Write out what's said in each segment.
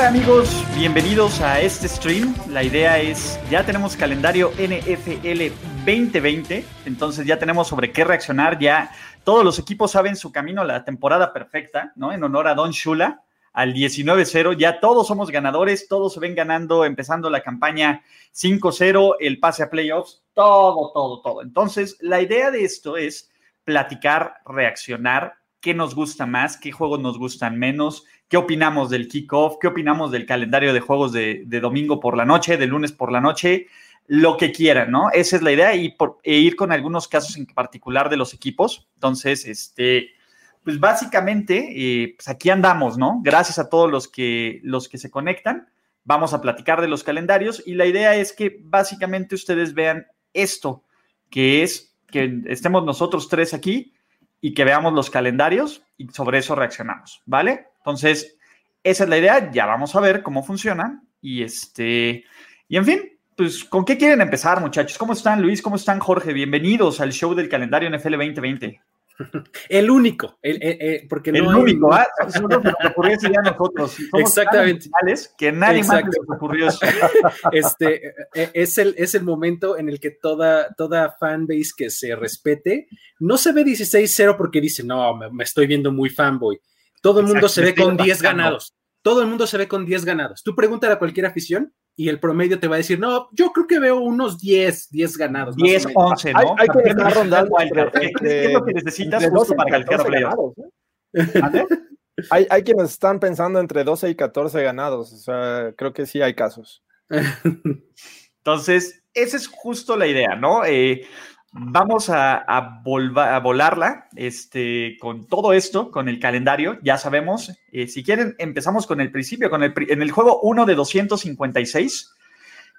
Hola amigos, bienvenidos a este stream. La idea es, ya tenemos calendario NFL 2020, entonces ya tenemos sobre qué reaccionar, ya todos los equipos saben su camino la temporada perfecta, ¿no? En honor a Don Shula, al 19-0, ya todos somos ganadores, todos se ven ganando, empezando la campaña 5-0, el pase a playoffs, todo, todo, todo. Entonces, la idea de esto es platicar, reaccionar, qué nos gusta más, qué juegos nos gustan menos, qué opinamos del kickoff, qué opinamos del calendario de juegos de, domingo por la noche, de lunes por la noche, lo que quieran, ¿no? Esa es la idea y por, e ir con algunos casos en particular de los equipos. Entonces, este, pues básicamente, eh, pues aquí andamos, ¿no? Gracias a todos los que, los que se conectan. Vamos a platicar de los calendarios y la idea es que básicamente ustedes vean esto, que es que estemos nosotros tres aquí y que veamos los calendarios y sobre eso reaccionamos, ¿vale? Entonces, esa es la idea, ya vamos a ver cómo funciona y este, y en fin, pues, ¿con qué quieren empezar, muchachos? ¿Cómo están, Luis? ¿Cómo están, Jorge? Bienvenidos al show del calendario NFL 2020. El único, el, porque el único, ¿ah? Solo nos ocurrió a nosotros. Exactamente. que nadie más nos ocurrió eso. Este, e, es, el, es el momento en el que toda, toda fanbase que se respete no se ve 16-0 porque dice, no, me, estoy viendo muy fanboy. Todo el mundo se ve con 10 ganados. Todo el mundo se ve con 10 ganados. Tú pregúntale a cualquier afición y el promedio te va a decir, no, yo creo que veo unos 10, 10 ganados. 10, 11, ¿no? Hay, hay que estar rondando. ¿Qué es lo que necesitas justo para playoffs? ¿eh? hay, hay quienes están pensando entre 12 y 14 ganados. O sea, creo que sí hay casos. Entonces, esa es justo la idea, ¿no? Eh, Vamos a, a, a, volarla este, con todo esto, con el calendario, ya sabemos. Eh, si quieren, empezamos con el principio, con el, en el juego 1 de 256,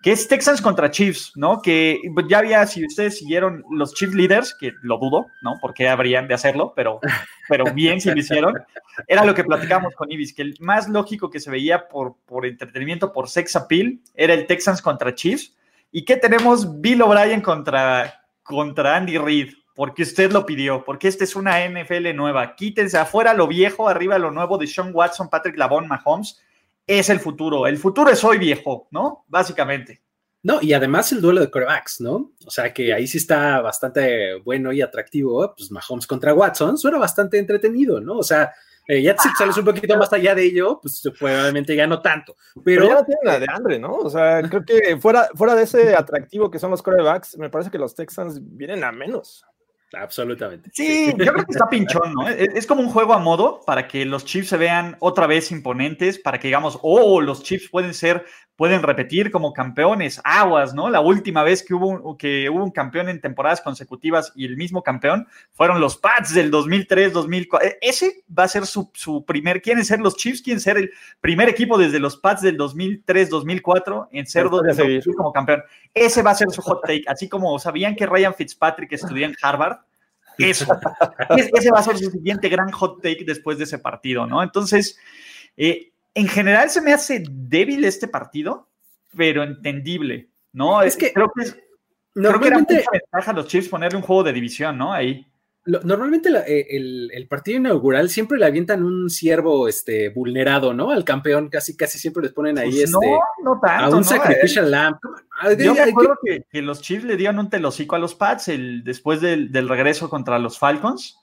que es Texans contra Chiefs, ¿no? Que ya había, si ustedes siguieron los Chiefs Leaders, que lo dudo, ¿no? Porque habrían de hacerlo, pero, pero bien si lo hicieron. Era lo que platicamos con Ibis, que el más lógico que se veía por, por entretenimiento, por sex appeal, era el Texans contra Chiefs. ¿Y qué tenemos? Bill O'Brien contra contra Andy Reid, porque usted lo pidió, porque esta es una NFL nueva. Quítense afuera lo viejo, arriba lo nuevo de Sean Watson, Patrick Lavon, Mahomes. Es el futuro. El futuro es hoy viejo, ¿no? Básicamente. No, y además el duelo de corebacks, ¿no? O sea que ahí sí está bastante bueno y atractivo. Pues Mahomes contra Watson suena bastante entretenido, ¿no? O sea, eh, ya si sales un poquito más allá de ello, pues probablemente ya no tanto. Pero, ya no tienen la de Andre, ¿no? O sea, creo que fuera, fuera de ese atractivo que son los corebacks, me parece que los Texans vienen a menos. Absolutamente. Sí, yo creo que está pinchón, ¿no? Es, como un juego a modo para que los Chiefs se vean otra vez imponentes, para que digamos, oh, los Chiefs pueden ser, pueden repetir como campeones, aguas, ¿no? La última vez que hubo, que hubo un campeón en temporadas consecutivas y el mismo campeón fueron los Pats del 2003, 2004. E, ese va a ser su, su primer, ¿quieren ser los Chiefs? ¿Quieren ser el primer equipo desde los Pats del 2003, 2004 en ser como campeón? Ese va a ser su hot take, así como sabían que Ryan Fitzpatrick estudió en Harvard eso. ese va a ser su siguiente gran hot take después de ese partido, ¿no? Entonces, eh, en general se me hace débil este partido, pero entendible, ¿no? Es que creo que, es, normalmente, creo que era ventaja a los Chiefs ponerle un juego de división, ¿no? Ahí normalmente eh, el, partido inaugural siempre le avientan un ciervo este, vulnerado, ¿no? Al campeón, casi casi siempre les ponen ahí pues este, no, no tanto, a un sacrificial eh, lamp. Yo me acuerdo que, los Chiefs le dieron un telocico a los Pats el, después del, regreso contra los Falcons.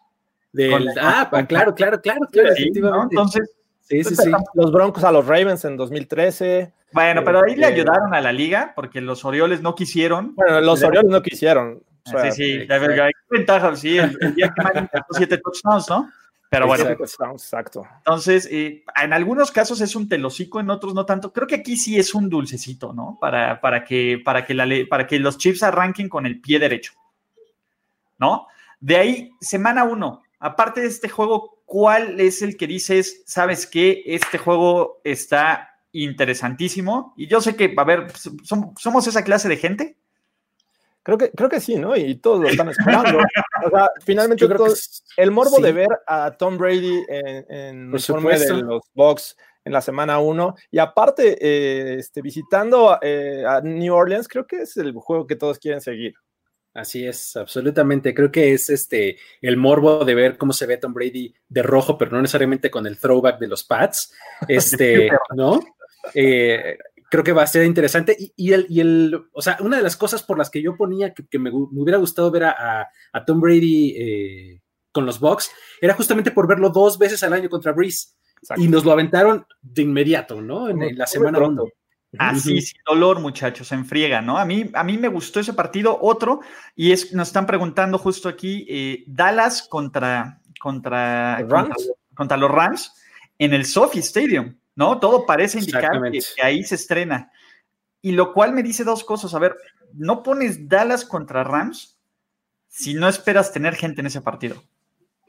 ah, claro, claro, claro, claro, efectivamente. Entonces, sí, sí, sí. Los Broncos a los Ravens en 2013. Bueno, pero ahí le este ayudaron a la liga porque los Orioles no quisieron. Bueno, los Orioles no quisieron sí, sí, hay ventaja, sí, el, día que siete touchdowns, ¿no? Pero bueno. Exacto. Entonces, eh, en algunos casos es un telocico, en otros no tanto. Creo que aquí sí es un dulcecito, ¿no? Para, para, que, para, que, la, para que los Chiefs arranquen con el pie derecho, ¿no? De ahí, semana uno, aparte de este juego ¿cuál es el que dices, sabes que este juego está interesantísimo? Y yo sé que, a ver, somos esa clase de gente. Creo que, creo que sí, ¿no? Y todos lo están esperando. o sea, finalmente el morbo de ver a Tom Brady en, en uniforme de los Bucks en la semana 1 y aparte eh, este, visitando eh, a New Orleans, creo que es el juego que todos quieren seguir. Así es, absolutamente. Creo que es este el morbo de ver cómo se ve Tom Brady de rojo, pero no necesariamente con el throwback de los Pats. Este, ¿no? Eh, creo que va a ser interesante. Y, el, y, el, o sea, una de las cosas por las que yo ponía que, me, hubiera gustado ver a, Tom Brady eh, con los Bucks era justamente por verlo dos veces al año contra Breeze. Y nos lo aventaron de inmediato, ¿no? En, la semana 1. Así, sin dolor, muchachos, en friega, ¿no? A mí, a mí me gustó ese partido. Otro, y es, nos están preguntando justo aquí, eh, Dallas contra, contra, contra, los Rams en el Sophie Stadium, ¿no? Todo parece indicar que, ahí se estrena. Y lo cual me dice dos cosas. A ver, no pones Dallas contra Rams si no esperas tener gente en ese partido.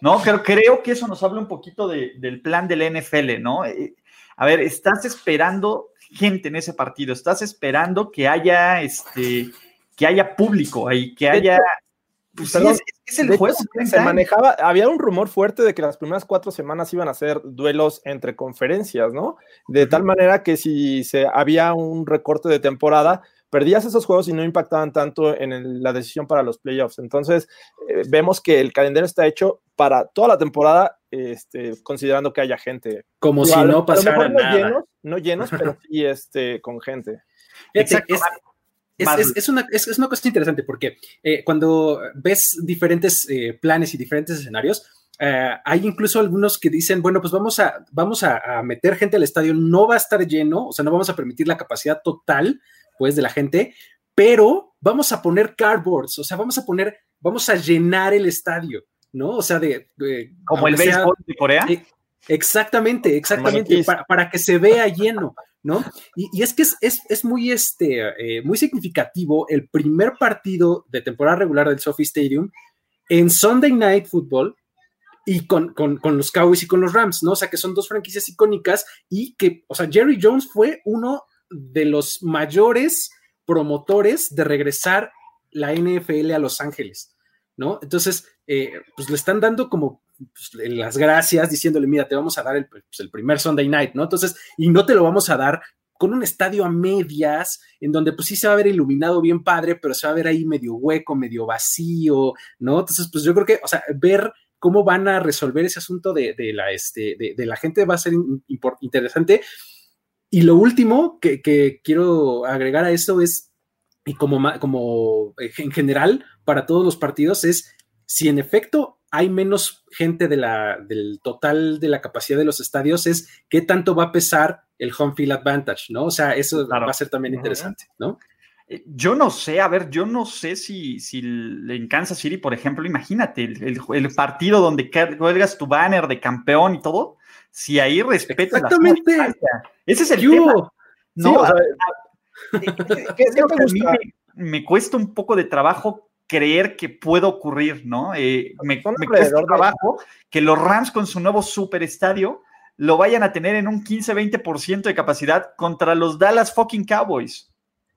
¿no? Creo, creo que eso nos habla un poquito del plan del NFL, ¿no? Eh, a ver, estás esperando gente en ese partido, estás esperando que haya, este, que haya público ahí, que haya... Pues es, el juego. Se manejaba, había un rumor fuerte de que las primeras cuatro semanas iban a ser duelos entre conferencias, ¿no? De tal manera que si se, había un recorte de temporada, perdías esos juegos y no impactaban tanto en la decisión para los playoffs. Entonces, eh, vemos que el calendario está hecho para toda la temporada, este, considerando que haya gente. Como si no pasara nada. Llenos, no llenos, pero sí este, con gente. Exacto. Es, una, cosa interesante porque eh, cuando ves diferentes eh, planes y diferentes escenarios, hay incluso algunos que dicen, bueno, pues vamos, a, vamos a, meter gente al estadio, no va a estar lleno, o sea, no vamos a permitir la capacidad total pues, de la gente, pero vamos a poner cardboards, o sea, vamos a poner, vamos a llenar el estadio, ¿no? O sea, de... Como el béisbol de Corea. Eh, exactamente, exactamente, para, que se vea lleno, ¿no? Y, es que es, muy, este, eh, muy significativo el primer partido de temporada regular del Sophie Stadium en Sunday Night Football y con, con, los Cowboys y con los Rams, ¿no? O sea, que son dos franquicias icónicas y que, o sea, Jerry Jones fue uno de los mayores promotores de regresar la NFL a Los Ángeles, ¿no? Entonces, eh, pues le están dando como pues, las gracias, diciéndole, mira, te vamos a dar el, pues, el, primer Sunday night, ¿no? Entonces, y no te lo vamos a dar con un estadio a medias, en donde pues sí se va a ver iluminado bien padre, pero se va a ver ahí medio hueco, medio vacío, ¿no? Entonces, pues yo creo que, o sea, ver cómo van a resolver ese asunto de, la, este, de, la gente va a ser interesante. Y lo último que, quiero agregar a esto es, y como, como en general para todos los partidos, es si en efecto hay menos gente de la, del total de la capacidad de los estadios, es qué tanto va a pesar el home field advantage, ¿no? O sea, eso va a ser también interesante, ¿no? Eh, yo no sé, a ver, yo no sé si, si en Kansas City, por ejemplo, imagínate el, el partido donde cuelgas tu banner de campeón y todo, si ahí respetas Exactamente. Ese es el tema. No, me, cuesta un poco de trabajo creer que puede ocurrir, ¿no? Eh, me, cuesta trabajo que los Rams con su nuevo super estadio lo vayan a tener en un 15-20% de capacidad contra los Dallas fucking Cowboys.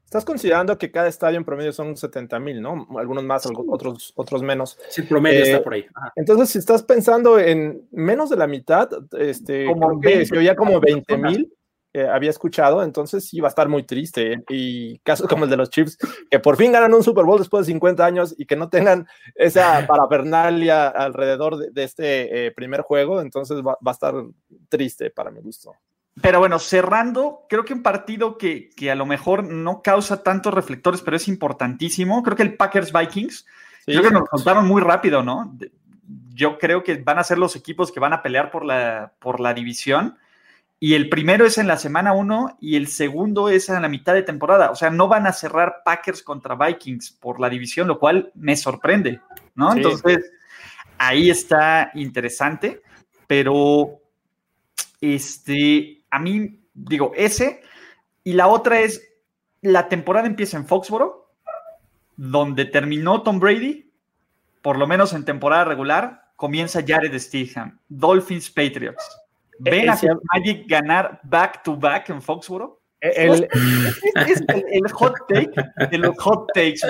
Estás considerando que cada estadio en promedio son 70 mil, ¿no? Algunos más, otros, otros menos. Sí, promedio está eh, por ahí. Entonces, si estás pensando en menos de la mitad, este, como que oía como 20 mil, eh, había escuchado, entonces sí va a estar muy triste. Y casos como el de los Chiefs, que por fin ganan un Super Bowl después de 50 años y que no tengan esa parafernalia alrededor de, este eh, primer juego, entonces va, va a estar triste para mi gusto. Pero bueno, cerrando, creo que un partido que, a lo mejor no causa tantos reflectores, pero es importantísimo. Creo que el Packers Vikings, creo que nos contaron muy rápido, ¿no? Yo creo que van a ser los equipos que van a pelear por la, por la división. Y el primero es en la semana uno y el segundo es en la mitad de temporada. O sea, no van a cerrar Packers contra Vikings por la división, lo cual me sorprende, ¿no? Entonces, ahí está interesante, pero este, a mí, digo, ese. Y la otra es, la temporada empieza en Foxboro, donde terminó Tom Brady, por lo menos en temporada regular, comienza Jared Stidham, Dolphins Patriots. ¿Ven a Magic ganar back to back en Foxborough? El, es, el, hot take de los hot takes.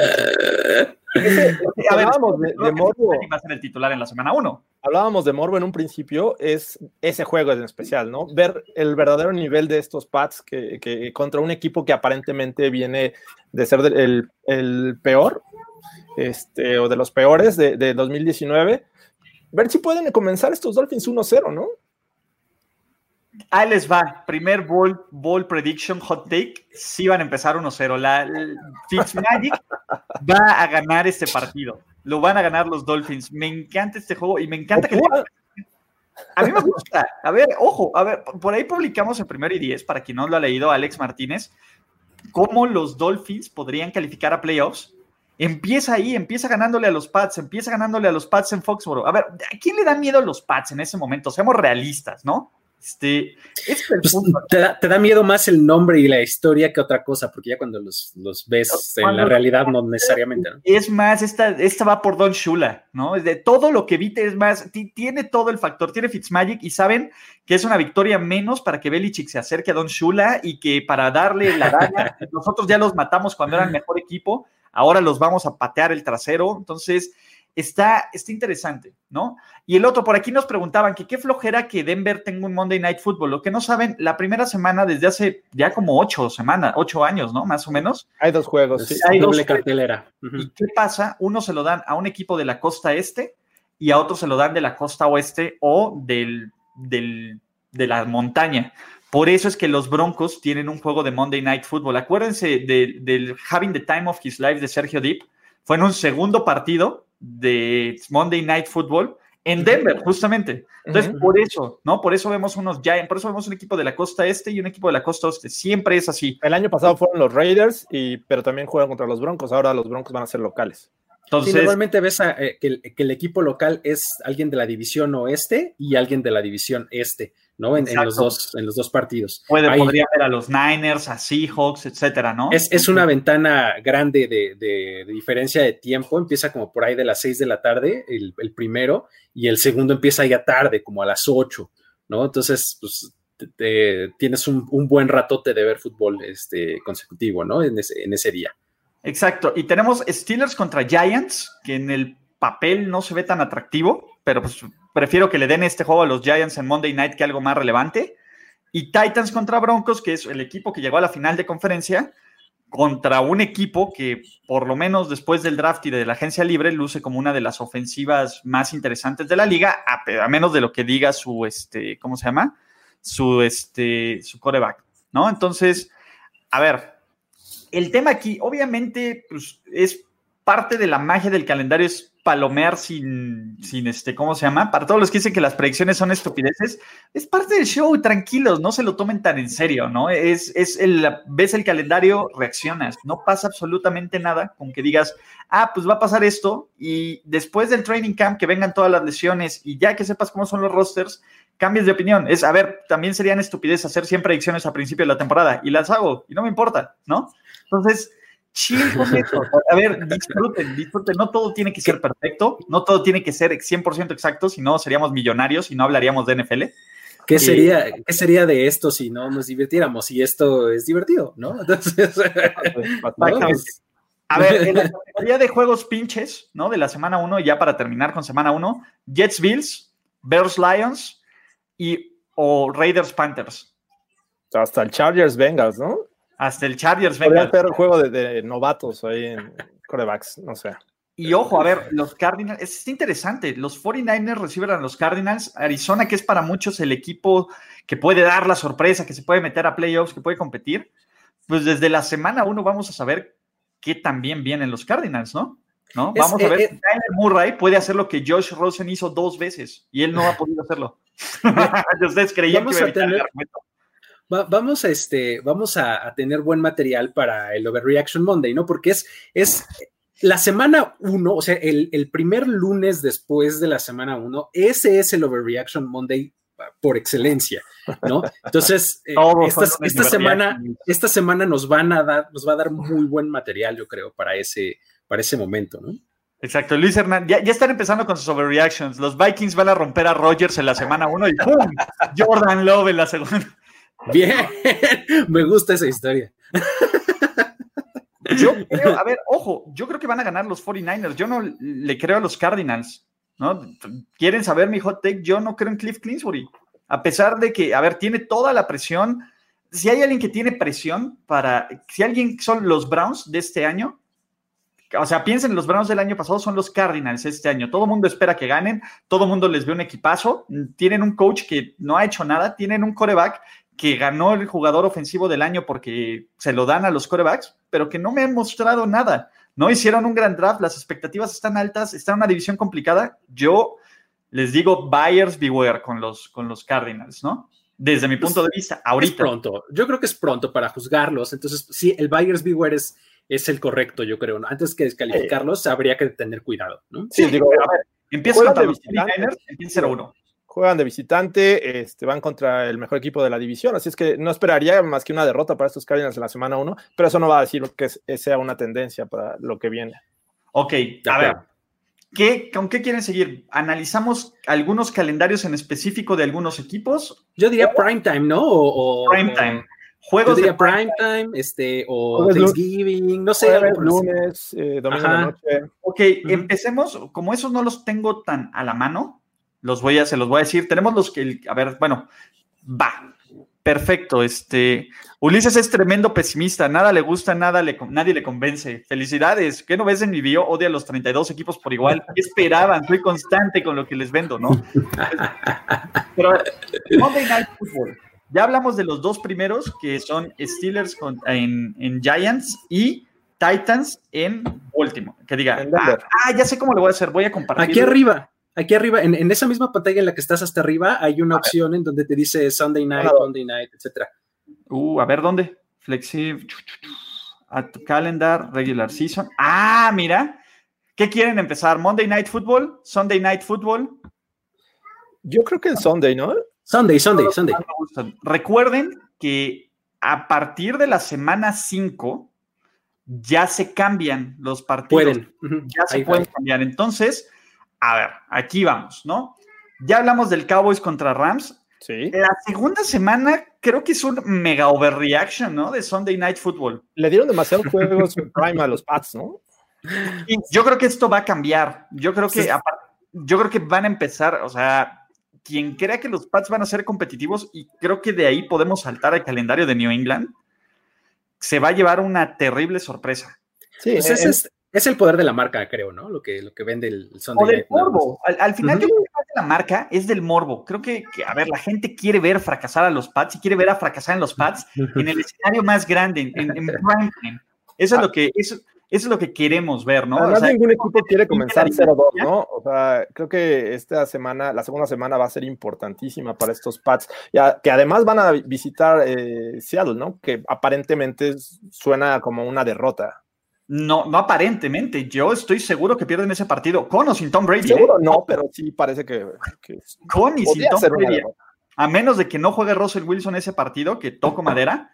hablábamos de, Morbo. Va a ser el titular en la semana 1. Hablábamos de Morbo en un principio, es ese juego en especial, ¿no? Ver el verdadero nivel de estos Pats que, que contra un equipo que aparentemente viene de ser el, el, peor, este, o de los peores de, de 2019. Ver si pueden comenzar estos Dolphins 1-0, ¿no? Ahí les va. Primer ball, ball prediction, hot take. Sí van a empezar 1-0. La, Fitzmagic va a ganar este partido. Lo van a ganar los Dolphins. Me encanta este juego y me encanta que. A mí me gusta. A ver, ojo, a ver, por ahí publicamos en primero y diez, para quien no lo ha leído, Alex Martínez, cómo los Dolphins podrían calificar a playoffs. Empieza ahí, empieza ganándole a los Pats, empieza ganándole a los Pats en Foxborough. A ver, ¿a quién le dan miedo a los Pats en ese momento? Seamos realistas, ¿no? Este, pues, te, da, miedo más el nombre y la historia que otra cosa, porque ya cuando los, ves en la realidad, no necesariamente. Es más, esta, esta va por Don Shula, ¿no? De todo lo que viste, es más, tiene todo el factor, tiene Fitzmagic y saben que es una victoria menos para que Belichick se acerque a Don Shula y que para darle la daña, nosotros ya los matamos cuando eran mejor equipo, ahora los vamos a patear el trasero, entonces está, está interesante, ¿no? Y el otro, por aquí nos preguntaban que qué flojera que Denver tenga un Monday Night Football. Lo que no saben, la primera semana desde hace ya como ocho semanas, ocho años, ¿no? Más o menos. Hay dos juegos, sí. Hay doble cartelera. ¿Y qué pasa? Uno se lo dan a un equipo de la costa este y a otro se lo dan de la costa oeste o del, del, de la montaña. Por eso es que los Broncos tienen un juego de Monday Night Football. Acuérdense del Having the Time of His Life de Sergio Deep. Fue en un segundo partido de Monday Night Football en Denver, justamente. Entonces, por eso, ¿no? Por eso vemos unos Giants, por eso vemos un equipo de la costa este y un equipo de la costa oeste. Siempre es así. El año pasado fueron los Raiders, y, pero también juegan contra los Broncos. Ahora los Broncos van a ser locales. Entonces, normalmente ves eh, que, el, equipo local es alguien de la división oeste y alguien de la división este. ¿No? En, los, dos, en los dos partidos. Puede, podría ver a los Niners, a Seahawks, etcétera, ¿no? Es, una ventana grande de, diferencia de tiempo, empieza como por ahí de las 6 de la tarde, el, primero, y el segundo empieza ya tarde, como a las 8, ¿no? Entonces, pues tienes un, buen ratote de ver fútbol este, consecutivo, ¿no? En ese, en ese día. Exacto, y tenemos Steelers contra Giants, que en el papel no se ve tan atractivo, pero pues prefiero que le den este juego a los Giants en Monday Night que algo más relevante. Y Titans contra Broncos, que es el equipo que llegó a la final de conferencia, contra un equipo que, por lo menos después del draft y de la agencia libre, luce como una de las ofensivas más interesantes de la liga, a, menos de lo que diga su, este, ¿cómo se llama? Su, este, su coreback, ¿no? Entonces, a ver, el tema aquí, obviamente, pues, es parte de la magia del calendario es palomear sin, sin este, ¿cómo se llama? Para todos los que dicen que las predicciones son estupideces, es parte del show, tranquilos, no se lo tomen tan en serio, ¿no? Es, es el, ves el calendario, reaccionas, no pasa absolutamente nada con que digas, ah, pues va a pasar esto, y después del training camp que vengan todas las lesiones y ya que sepas cómo son los rosters, cambies de opinión. Es, a ver, también serían estupideces hacer siempre predicciones a principio de la temporada, y las hago, y no me importa, ¿no? Entonces, chill con A ver, disfruten, disfruten. No todo tiene que ser perfecto, no todo tiene que ser 100% exacto, si no seríamos millonarios y no hablaríamos de NFL. ¿Qué sería, ¿Qué sería de esto si no nos divirtiéramos? Y esto es divertido, ¿no? Entonces, a ver, en la categoría de juegos pinches, ¿no? De la semana 1, ya para terminar con semana 1, Jets Bills, Bears Lions y o Raiders Panthers. Hasta el Chargers Bengals, ¿no? Hasta el Chargers. Podría hacer un juego de, novatos ahí en corebacks, no sé. Y ojo, a ver, los Cardinals, es interesante, los 49ers reciben a los Cardinals, Arizona, que es para muchos el equipo que puede dar la sorpresa, que se puede meter a playoffs, que puede competir, pues desde la semana uno vamos a saber qué también vienen los Cardinals, ¿no? ¿No? Vamos a ver eh, si Tyler Murray puede hacer lo que Josh Rosen hizo dos veces y él no ha podido hacerlo. Ustedes creían que iba a tener, vamos a, este, vamos a, tener buen material para el Overreaction Monday, ¿no? Porque es, es la semana uno, o sea, el, primer lunes después de la semana uno, ese es el Overreaction Monday por excelencia, ¿no? Entonces, eh, esta, semana, esta semana nos van a dar, nos va a dar muy buen material, yo creo, para ese, para ese momento, ¿no? Exacto, Luis Hernández, ya, ya, están empezando con sus overreactions. Los Vikings van a romper a Rogers en la semana 1 y ¡pum! Jordan Love en la segunda. Bien, me gusta esa historia. Yo creo, a ver, ojo, yo creo que van a ganar los 49ers. Yo no le creo a los Cardinals, ¿no? ¿Quieren saber mi hot take? Yo no creo en Cliff Clinsbury. A pesar de que, a ver, tiene toda la presión. Si hay alguien que tiene presión para, si alguien son los Browns de este año, o sea, piensen, los Browns del año pasado son los Cardinals este año. Todo el mundo espera que ganen, todo el mundo les ve un equipazo. Tienen un coach que no ha hecho nada, tienen un coreback que ganó el jugador ofensivo del año porque se lo dan a los corebacks, pero que no me han mostrado nada. No hicieron un gran draft, las expectativas están altas, está en una división complicada. Yo les digo buyers beware con los, con los Cardinals, ¿no? Desde mi punto de vista, ahorita. Es pronto, yo creo que es pronto para juzgarlos. Entonces, sí, el buyers beware es, es el correcto, yo creo. ¿no? Antes que descalificarlos, habría que tener cuidado, ¿no? Sí, digo, a ver, empieza contra los 49ers, empieza 0-1 juegan de visitante, este, van contra el mejor equipo de la división, así es que no esperaría más que una derrota para estos Cardinals en la semana 1, pero eso no va a decir que sea una tendencia para lo que viene. Ok, a ver, ¿qué, ¿con qué quieren seguir? ¿Analizamos algunos calendarios en específico de algunos equipos? Yo diría primetime, ¿no? O, primetime. Juegos de primetime, este, o Thanksgiving, no sé. Lunes, eh, domingo de noche. Ok, empecemos, como esos no los tengo tan a la mano, los voy a, se los voy a decir. Tenemos los que, a ver, bueno, va. Perfecto. Este, Ulises es tremendo pesimista. Nada le gusta, nada le, nadie le convence. Felicidades. ¿Qué no ves en mi video? Odia a los 32 equipos por igual. ¿Qué esperaban? Soy constante con lo que les vendo, ¿no? Pero Monday Night Football. Ya hablamos de los dos primeros, que son Steelers en, en Giants y Titans en Baltimore. Que diga, ah, ah, ya sé cómo lo voy a hacer. Voy a compartir. Aquí arriba. Aquí arriba, en, esa misma pantalla en la que estás hasta arriba, hay una opción en donde te dice Sunday night, Monday night, etc. Uh, a ver, ¿dónde? Flexible. A tu calendar, regular season. Ah, mira. ¿Qué quieren empezar? ¿Monday night football? ¿Sunday night football? Yo creo que el Sunday, ¿no? Sunday, Sunday, Sunday. Recuerden que a partir de la semana 5 ya se cambian los partidos. Pueden. Ya se pueden cambiar. Entonces, a ver, aquí vamos, ¿no? Ya hablamos del Cowboys contra Rams. Sí. La segunda semana creo que es un mega overreaction, ¿no? De Sunday Night Football. Le dieron demasiados juegos prime a los Pats, ¿no? yo creo que esto va a cambiar. Yo creo que yo creo que van a empezar, o sea, quien crea que los Pats van a ser competitivos y creo que de ahí podemos saltar al calendario de New England, se va a llevar una terrible sorpresa. Sí, pues es, es el poder de la marca, creo, ¿no? Lo que, lo que vende el Sunday O del morbo. Al, final, yo creo que la marca es del morbo. Creo que, a ver, la gente quiere ver fracasar a los Pats y quiere ver a fracasar en los Pats en el escenario más grande, en, en, Eso es lo que, eso, es lo que queremos ver, ¿no? Además, ningún equipo quiere comenzar 0-2, ¿no? O sea, creo que esta semana, la segunda semana va a ser importantísima para estos Pats, ya, que además van a visitar eh, Seattle, ¿no? Que aparentemente suena como una derrota. No, no aparentemente. Yo estoy seguro que pierden ese partido con o sin Tom Brady. ¿eh? Seguro no, pero sí parece que. con y sin Tom Brady. A menos de que no juegue Russell Wilson ese partido, que toco madera,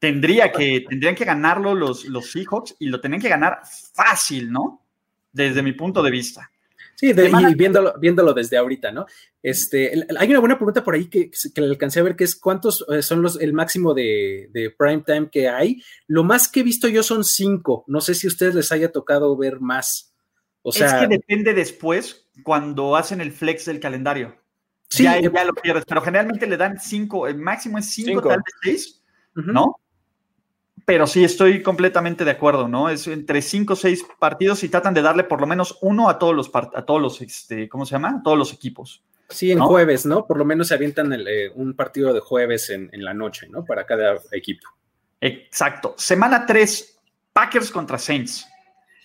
tendría que, tendrían que ganarlo los, los Seahawks y lo tienen que ganar fácil, ¿no? Desde mi punto de vista. Sí, y viéndolo, viéndolo desde ahorita, ¿no? Este, hay una buena pregunta por ahí que, que alcancé a ver, que es cuántos eh, son los, el máximo de, de, prime time que hay. Lo más que he visto yo son cinco. No sé si a ustedes les haya tocado ver más. O sea, es que depende después cuando hacen el flex del calendario. Sí, ya, ya lo pierdes, pero generalmente le dan cinco, el máximo es cinco, tal vez seis, ¿no? Pero sí estoy completamente de acuerdo, ¿no? Es entre cinco o seis partidos y tratan de darle por lo menos uno a todos los, a todos los este, ¿cómo se llama? A todos los equipos. Sí, en jueves, ¿no? Por lo menos se avientan eh, un partido de jueves en, la noche, ¿no? Para cada equipo. Exacto. Semana 3, Packers contra Saints.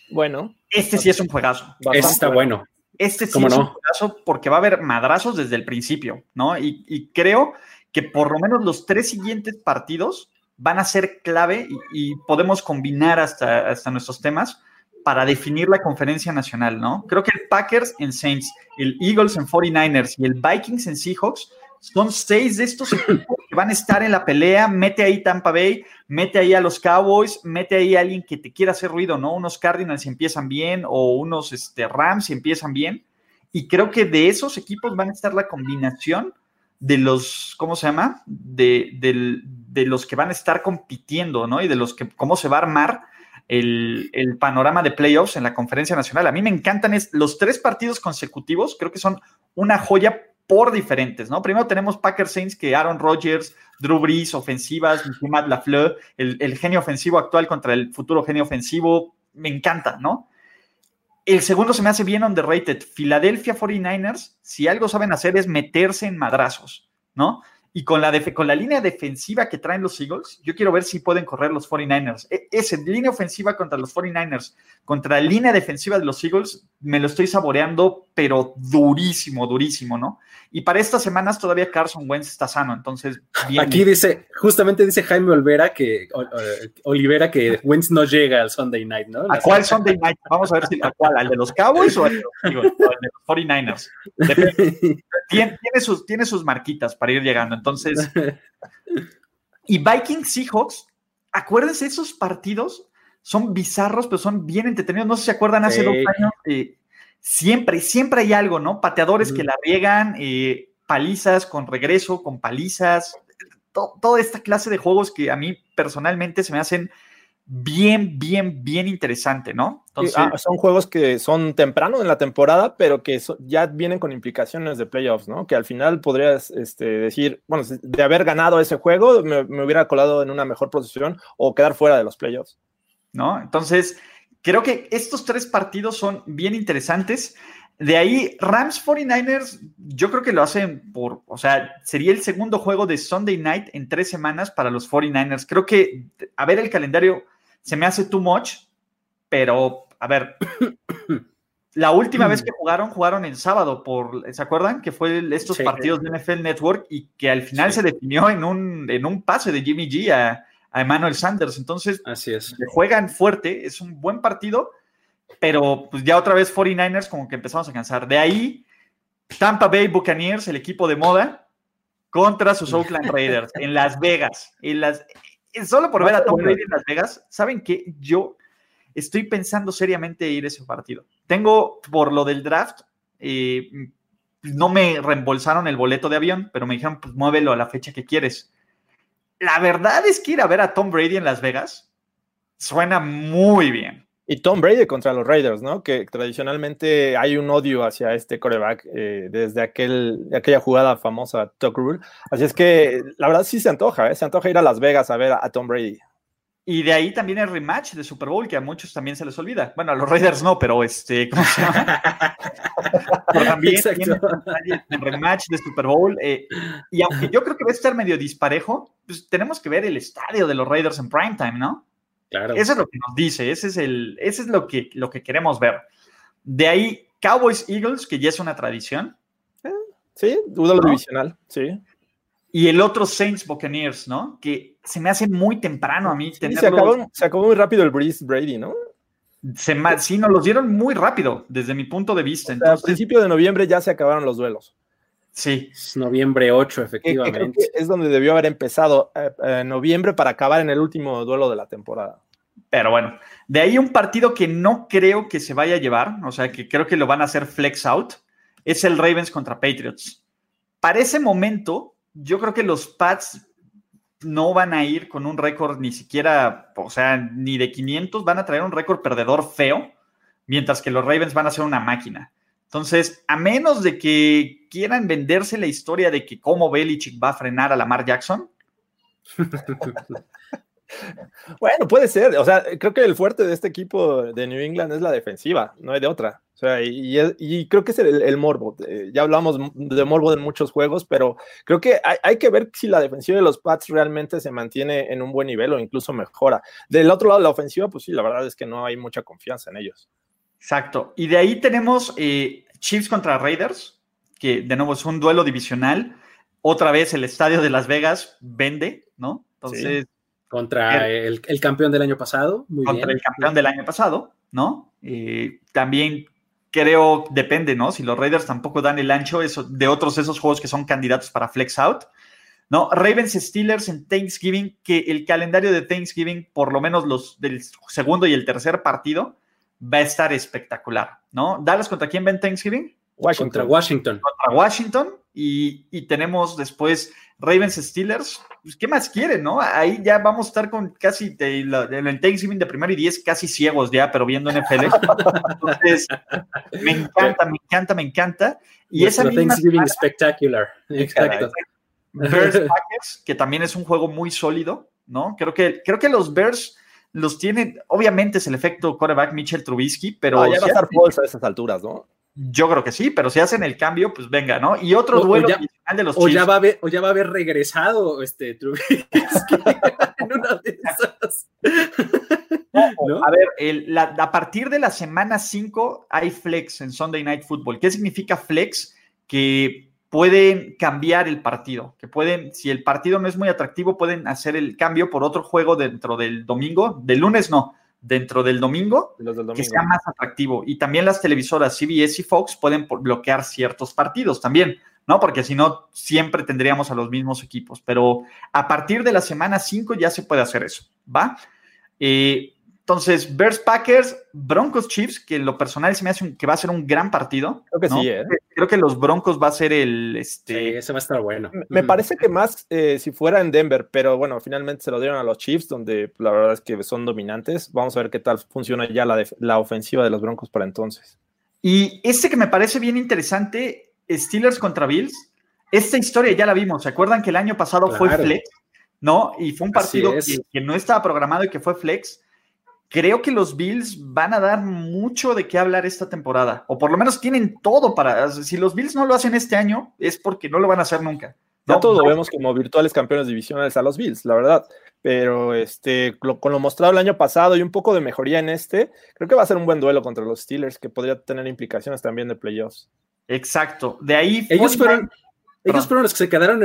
Bueno. Este sí es un juegazo. Este está bueno. Este sí es un juegazo porque va a haber madrazos desde el principio, ¿no? y creo que por lo menos los tres siguientes partidos van a ser clave y, podemos combinar hasta, hasta nuestros temas para definir la conferencia nacional, ¿no? Creo que el Packers en Saints, el Eagles en 49ers y el Vikings en Seahawks son seis de estos equipos que van a estar en la pelea. Mete ahí Tampa Bay, mete ahí a los Cowboys, mete ahí a alguien que te quiera hacer ruido, ¿no? Unos Cardinals si empiezan bien o unos este, Rams si empiezan bien. Y creo que de esos equipos van a estar la combinación de los, ¿cómo se llama? De, de los que van a estar compitiendo, ¿no? Y de los que, cómo se va a armar el, panorama de playoffs en la conferencia nacional. A mí me encantan es, los tres partidos consecutivos, creo que son una joya por diferentes, ¿no? Primero tenemos Packers Saints, que Aaron Rodgers, Drew Brees, ofensivas, Matt LaFleur, el, el genio ofensivo actual contra el futuro genio ofensivo, me encanta, ¿no? El segundo se me hace bien underrated. Philadelphia 49ers, si algo saben hacer es meterse en madrazos, ¿no? Y con la, con la línea defensiva que traen los Eagles, yo quiero ver si pueden correr los 49ers. E, esa línea ofensiva contra los 49ers, contra la línea defensiva de los Eagles, me lo estoy saboreando, pero durísimo, durísimo, ¿no? Y para estas semanas todavía Carson Wentz está sano, entonces. Aquí dice, justamente dice Jaime Olvera que Olivera que Wentz no llega al Sunday Night, ¿no? ¿A cuál Sunday Night? Vamos a ver si a cuál, al de los Cowboys o al de los, 49ers. Tiene, sus, tiene sus marquitas para ir llegando, entonces. Y Vikings Seahawks, acuérdense, esos partidos son bizarros, pero son bien entretenidos. No sé si se acuerdan hace dos años. Eh, siempre, siempre hay algo, ¿no? Pateadores que la riegan, eh, palizas con regreso, con palizas, toda esta clase de juegos que a mí personalmente se me hacen bien, bien, bien interesante, ¿no? Entonces, ah, son juegos que son temprano en la temporada, pero que ya vienen con implicaciones de playoffs, ¿no? Que al final podrías este, decir, bueno, de haber ganado ese juego, me, me, hubiera colado en una mejor posición o quedar fuera de los playoffs. ¿No? Entonces, Creo que estos tres partidos son bien interesantes. De ahí, Rams 49ers, yo creo que lo hacen por, o sea, sería el segundo juego de Sunday Night en tres semanas para los 49ers. Creo que, a ver, el calendario se me hace too much, pero, a ver, la última vez que jugaron, jugaron el sábado, por, ¿se acuerdan? Que fue estos partidos de NFL Network y que al final se definió en un, en un pase de Jimmy G a, a Emmanuel Sanders. Entonces, Así es. juegan fuerte, es un buen partido, pero pues ya otra vez 49ers como que empezamos a cansar. De ahí, Tampa Bay Buccaneers, el equipo de moda, contra sus Oakland Raiders en Las Vegas. En las, solo por ver a Tom Brady en Las Vegas, ¿saben qué? Yo estoy pensando seriamente ir a ese partido. Tengo, por lo del draft, eh, no me reembolsaron el boleto de avión, pero me dijeron, pues muévelo a la fecha que quieres la verdad es que ir a ver a Tom Brady en Las Vegas suena muy bien. Y Tom Brady contra los Raiders, ¿no? Que tradicionalmente hay un odio hacia este coreback eh, desde aquel, aquella jugada famosa Tuck Rule. Así es que la verdad sí se antoja, ¿eh? se antoja ir a Las Vegas a ver a Tom Brady. Y de ahí también el rematch de Super Bowl, que a muchos también se les olvida. Bueno, a los Raiders no, pero este, ¿cómo se llama? también el rematch de Super Bowl. Eh, y aunque yo creo que va a estar medio disparejo, pues tenemos que ver el estadio de los Raiders en primetime, ¿no? Claro. Eso es lo que nos dice, ese es, el, ese es lo, que, lo que queremos ver. De ahí, Cowboys Eagles, que ya es una tradición. Eh, sí, duda lo divisional, sí. Y el otro Saints Buccaneers, ¿no? Que se me hace muy temprano a mí. Sí, se, acabó, muy rápido el Breeze Brady, ¿no? Se, sí, nos los dieron muy rápido, desde mi punto de vista. Entonces, a principio de noviembre ya se acabaron los duelos. Sí. Es noviembre 8, efectivamente. es donde debió haber empezado eh, eh, noviembre para acabar en el último duelo de la temporada. Pero bueno, de ahí un partido que no creo que se vaya a llevar, o sea, que creo que lo van a hacer flex out, es el Ravens contra Patriots. Para ese momento, yo creo que los Pats no van a ir con un récord ni siquiera, o sea, ni de 500, van a traer un récord perdedor feo, mientras que los Ravens van a ser una máquina. Entonces, a menos de que quieran venderse la historia de que cómo Belichick va a frenar a Lamar Jackson. bueno, puede ser. O sea, creo que el fuerte de este equipo de New England es la defensiva, no hay de otra. O sea, y, creo que es el, morbo. Eh, ya hablamos de morbo en muchos juegos, pero creo que hay, que ver si la defensiva de los Pats realmente se mantiene en un buen nivel o incluso mejora. Del otro lado, la ofensiva, pues sí, la verdad es que no hay mucha confianza en ellos. Exacto. Y de ahí tenemos eh, Chiefs contra Raiders, que de nuevo es un duelo divisional. Otra vez el estadio de Las Vegas vende, ¿no? Entonces. Contra el, campeón del año pasado. contra el campeón del año pasado, ¿no? Eh, también creo, depende, ¿no? Si los Raiders tampoco dan el ancho eso, de otros esos juegos que son candidatos para flex out. ¿no? Ravens Steelers en Thanksgiving, que el calendario de Thanksgiving, por lo menos los del segundo y el tercer partido, va a estar espectacular, ¿no? Dallas contra quién va en Thanksgiving? Washington. Contra Washington. Contra Washington. Y, tenemos después Ravens Steelers. Pues, ¿Qué más quieren, no? Ahí ya vamos a estar con casi el Thanksgiving de primero y diez, casi ciegos ya, pero viendo NFL. Entonces, me encanta, me encanta, me encanta. Y esa Thanksgiving spectacular. Exacto. Bears Packers, que también es un juego muy sólido, ¿no? Creo que, creo que los Bears los tienen, obviamente es el efecto quarterback Mitchell Trubisky, pero... Ah, ya va a estar falso a esas alturas, ¿no? Yo creo que sí, pero si hacen el cambio, pues venga, ¿no? Y otro duelo de los o ya va a haber, O ya va a haber regresado este Trubisky en una de esas. A ver, a partir de la semana 5 hay flex en Sunday Night Football. ¿Qué significa flex? Que pueden cambiar el partido, que pueden, si el partido no es muy atractivo, pueden hacer el cambio por otro juego dentro del domingo, del lunes no, dentro del domingo, que sea más atractivo. Y también las televisoras CBS y Fox pueden bloquear ciertos partidos también, ¿no? Porque si no, siempre tendríamos a los mismos equipos. Pero a partir de la semana 5 ya se puede hacer eso, ¿va? Eh, entonces, Bears Packers, Broncos Chiefs, que lo personal se me hace que va a ser un gran partido. Creo que sí, ¿eh? Creo que los Broncos va a ser el. Este... Sí, ese va a estar bueno. Me, parece que más eh, si fuera en Denver, pero bueno, finalmente se lo dieron a los Chiefs, donde la verdad es que son dominantes. Vamos a ver qué tal funciona ya la, la ofensiva de los Broncos para entonces. Y este que me parece bien interesante, Steelers contra Bills. Esta historia ya la vimos. ¿Se acuerdan que el año pasado fue flex? ¿No? Y fue un partido que no estaba programado y que fue flex creo que los Bills van a dar mucho de qué hablar esta temporada, o por lo menos tienen todo para, si los Bills no lo hacen este año, es porque no lo van a hacer nunca. Ya todo vemos como virtuales campeones divisionales a los Bills, la verdad. Pero este, con lo mostrado el año pasado y un poco de mejoría en este, creo que va a ser un buen duelo contra los Steelers que podría tener implicaciones también de playoffs. Exacto. De ahí ellos fueron, ellos fueron los que se quedaron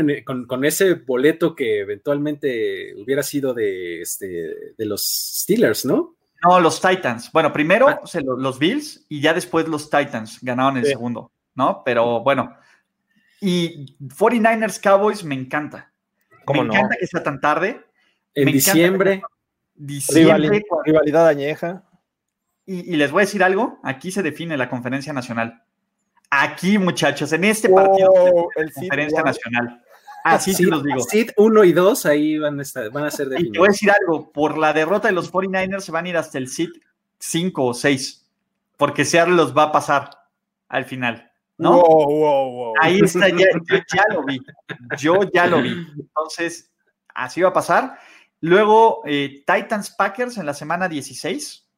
con, ese boleto que eventualmente hubiera sido de, este, de los Steelers, ¿no? No, los Titans. Bueno, primero ah. los Bills y ya después los Titans ganaron el segundo, ¿no? Pero bueno. Y 49ers Cowboys me encanta. me encanta que sea tan tarde. En diciembre. Diciembre. Rivalidad, añeja. Y, y, les voy a decir algo, aquí se define la conferencia nacional. Aquí, muchachos, en este partido, el conferencia nacional. Así sí los digo. Seed 1 y 2 ahí van a, estar, van a ser definidos. Y te voy a decir algo, por la derrota de los 49ers se van a ir hasta el Seed 5 o 6, porque Seattle los va a pasar al final. ¿no? Ahí está, ya, yo ya lo vi. Yo ya lo vi. Entonces, así va a pasar. Luego, eh, Titans Packers en la semana 16.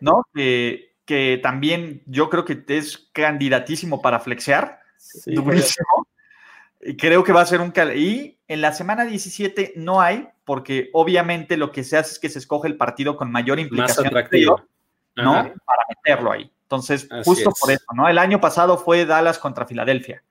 ¿No? Eh, que también yo creo que es candidatísimo para flexear. durísimo. Y creo que va a ser un... Y en la semana 17 no hay, porque obviamente lo que se hace es que se escoge el partido con mayor implicación. Más atractivo. ¿no? Para meterlo ahí. Entonces, justo por eso, ¿no? El año pasado fue Dallas contra Filadelfia,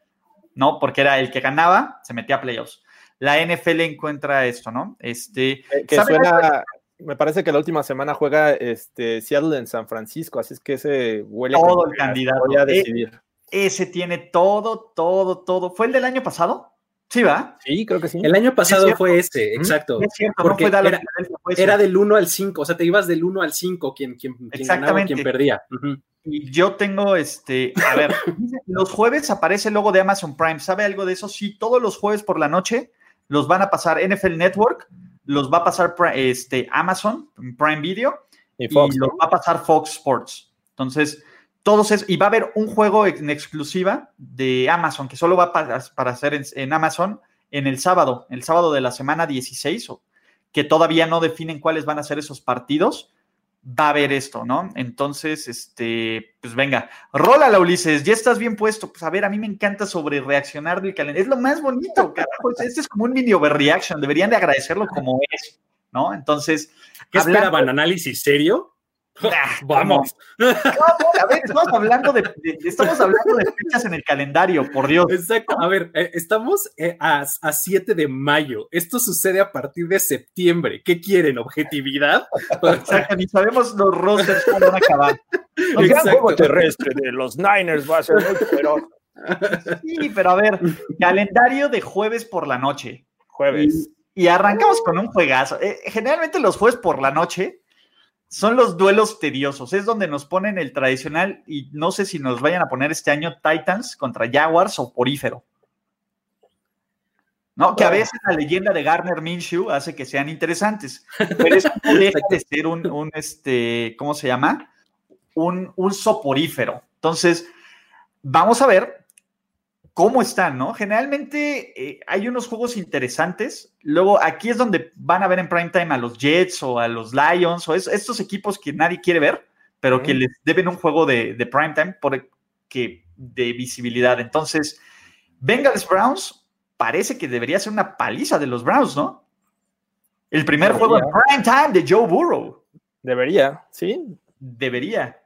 ¿no? Porque era el que ganaba, se metía a playoffs. La NFL encuentra esto, ¿no? Este, eh, que suena, me parece que la última semana juega este, Seattle en San Francisco, así es que ese huele todo el candidato. Voy a e decidir. ese tiene todo, todo, todo. ¿Fue el del año pasado? Sí, va. Sí, creo que sí. El año pasado fue ese, exacto. Es cierto, porque era, del 1 al 5, o sea, te ibas del 1 al 5 quien, quien, quien ganaba, quien perdía. Y yo tengo este, a ver, los jueves aparece el logo de Amazon Prime. ¿Sabe algo de eso? Sí, todos los jueves por la noche los van a pasar NFL Network los va a pasar este, Amazon, Prime Video, y, Fox, los va a pasar Fox Sports. Entonces, todos es, y va a haber un juego en exclusiva de Amazon, que solo va para, para hacer en, Amazon en el sábado, el sábado de la semana 16, que todavía no definen cuáles van a ser esos partidos, va a haber esto, ¿no? Entonces, este, pues venga, rola la Ulises, ya estás bien puesto. Pues a ver, a mí me encanta sobre reaccionar del calendario. Es lo más bonito, carajo. Este es como un mini overreaction, deberían de agradecerlo como es, ¿no? Entonces. ¿Qué esperaban? ¿Análisis serio? Vamos. a ver, estamos hablando de, estamos hablando de fechas en el calendario, por Dios. Exacto. A ver, eh, estamos eh, a, a, 7 de mayo. Esto sucede a partir de septiembre. ¿Qué quieren? ¿Objetividad? Exacto, ni sabemos los rosters cómo van a acabar. El gran juego terrestre de los Niners va a ser muy poderoso. Sí, pero a ver, calendario de jueves por la noche. Jueves. Y, arrancamos con un juegazo. Eh, generalmente los jueves por la noche son los duelos tediosos. Es donde nos ponen el tradicional, y no sé si nos vayan a poner este año Titans contra Jaguars o Porífero. ¿no? Que a veces la leyenda de Garner Minshew hace que sean interesantes, pero eso no deja de ser un, este, ¿cómo se llama? Un, un soporífero. Entonces, vamos a ver cómo están, ¿no? Generalmente eh, hay unos juegos interesantes. Luego, aquí es donde van a ver en primetime a los Jets o a los Lions o estos equipos que nadie quiere ver, pero que les deben un juego de, de primetime porque de visibilidad. Entonces, Bengals Browns, parece que debería ser una paliza de los Browns, ¿no? El primer juego en prime time de Joe Burrow. Debería, sí. Debería,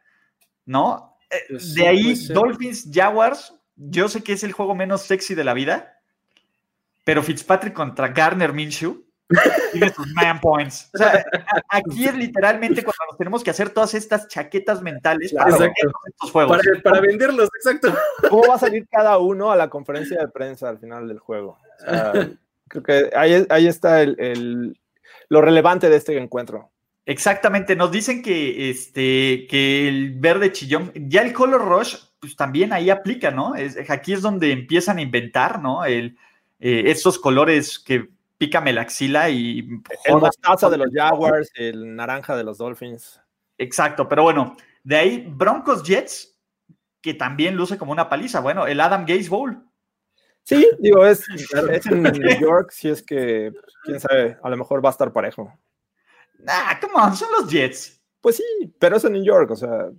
¿no? Eh, pues de ahí, Dolphins, Jaguars, yo sé que es el juego menos sexy de la vida, pero Fitzpatrick contra Garner Minshew tiene sus man points. O sea, aquí es literalmente cuando nos tenemos que hacer todas estas chaquetas mentales para vender estos juegos. Para, venderlos, exacto. ¿Cómo va a salir cada uno a la conferencia de prensa al final del juego? creo que ahí, está el, lo relevante de este encuentro. Exactamente, nos dicen que, este, que el verde chillón, ya el color rush, pues también ahí aplica, ¿no? Es, aquí es donde empiezan a inventar, ¿no? El, eh, estos colores que pícame la axila y... El mostaza de los Jaguars, el naranja de los Dolphins. Exacto, pero bueno, de ahí Broncos Jets, que también luce como una paliza. Bueno, el Adam Gates Bowl. Sí, digo, es, en New York, si es que, quién sabe, a lo mejor va a estar parejo. Nah, come on, son los Jets. Pues sí, pero es en New York, o sea.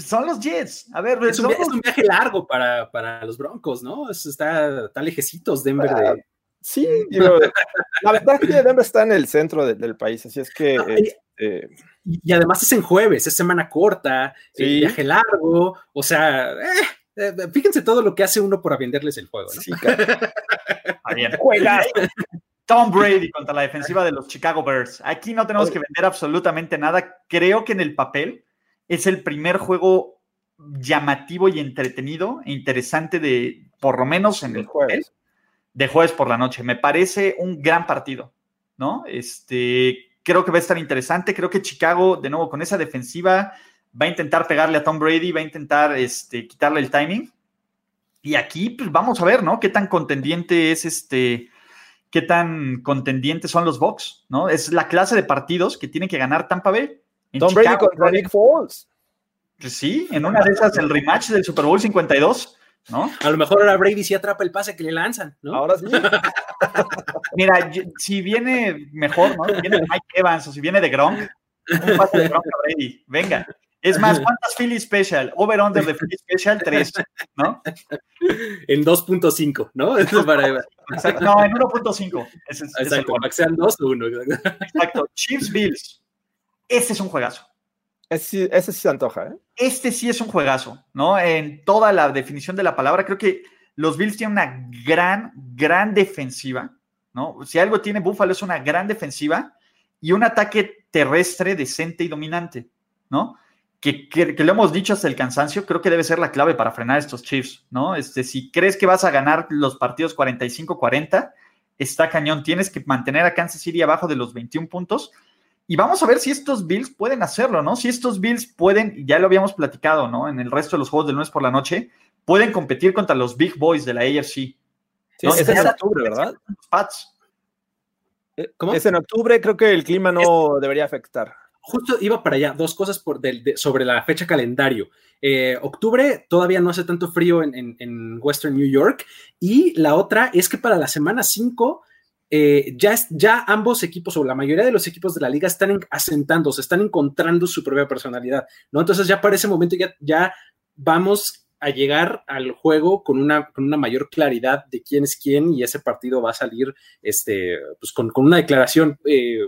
Son los Jets. A ver, es un, viaje, largo para, los Broncos, ¿no? está, está lejecitos Denver de, ah, Sí, la verdad es que Denver está en el centro del país, así es que... Este y, además es en jueves, es semana corta, eh, viaje largo, o sea, eh, eh, fíjense todo lo que hace uno por venderles el juego. ¿no? Sí, Tom Brady contra la defensiva de los Chicago Bears. Aquí no tenemos que vender absolutamente nada. Creo que en el papel es el primer juego llamativo y entretenido e interesante de, por lo menos en el jueves de jueves por la noche. Me parece un gran partido, ¿no? Este, creo que va a estar interesante. Creo que Chicago, de nuevo, con esa defensiva, va a intentar pegarle a Tom Brady, va a intentar este, quitarle el timing. Y aquí, pues vamos a ver, ¿no? Qué tan contendiente es este, qué tan contendientes son los Bucks, ¿no? Es la clase de partidos que tiene que ganar Tampa Bay. Tom Brady contra Nick Foles. Pues sí, en una de esas el rematch del Super Bowl 52 ¿no? A lo mejor ahora Brady sí atrapa el pase que le lanzan, ¿no? Ahora sí. Mira, si viene mejor, ¿no? Si viene de Mike Evans o si viene de Gronk, un pase de Gronk a Brady, venga. Es más, ¿cuántas Philly Special? Over-under de Philly Special, 3, ¿no? En 2.5, ¿no? Exacto, no, en 1.5. Exacto, para que sean 2 o 1. Exacto. Chiefs Bills. Este es un juegazo. Ese, sí se antoja, ¿eh? Este sí es un juegazo, ¿no? En toda la definición de la palabra, creo que los Bills tienen una gran, gran defensiva, ¿no? Si algo tiene Buffalo es una gran defensiva y un ataque terrestre decente y dominante, ¿no? Que, lo hemos dicho hasta el cansancio, creo que debe ser la clave para frenar estos Chiefs, ¿no? Este, si crees que vas a ganar los partidos 45-40, está cañón. Tienes que mantener a Kansas City abajo de los 21 puntos y vamos a ver si estos Bills pueden hacerlo, ¿no? Si estos Bills pueden, ya lo habíamos platicado, ¿no? En el resto de los juegos del lunes por la noche, pueden competir contra los Big Boys de la AFC. Sí, es en octubre, ¿verdad? Pats. Eh, ¿Cómo? Es en octubre, creo que el clima no debería afectar. Justo iba para allá, dos cosas por sobre la fecha calendario. Eh, octubre todavía no hace tanto frío en, en, Western New York. Y la otra es que para la semana 5 eh, ya, ya ambos equipos o la mayoría de los equipos de la liga están asentando, se están encontrando su propia personalidad, ¿no? Entonces ya para ese momento ya, ya vamos a llegar al juego con una, con una mayor claridad de quién es quién y ese partido va a salir este, pues con, una declaración eh,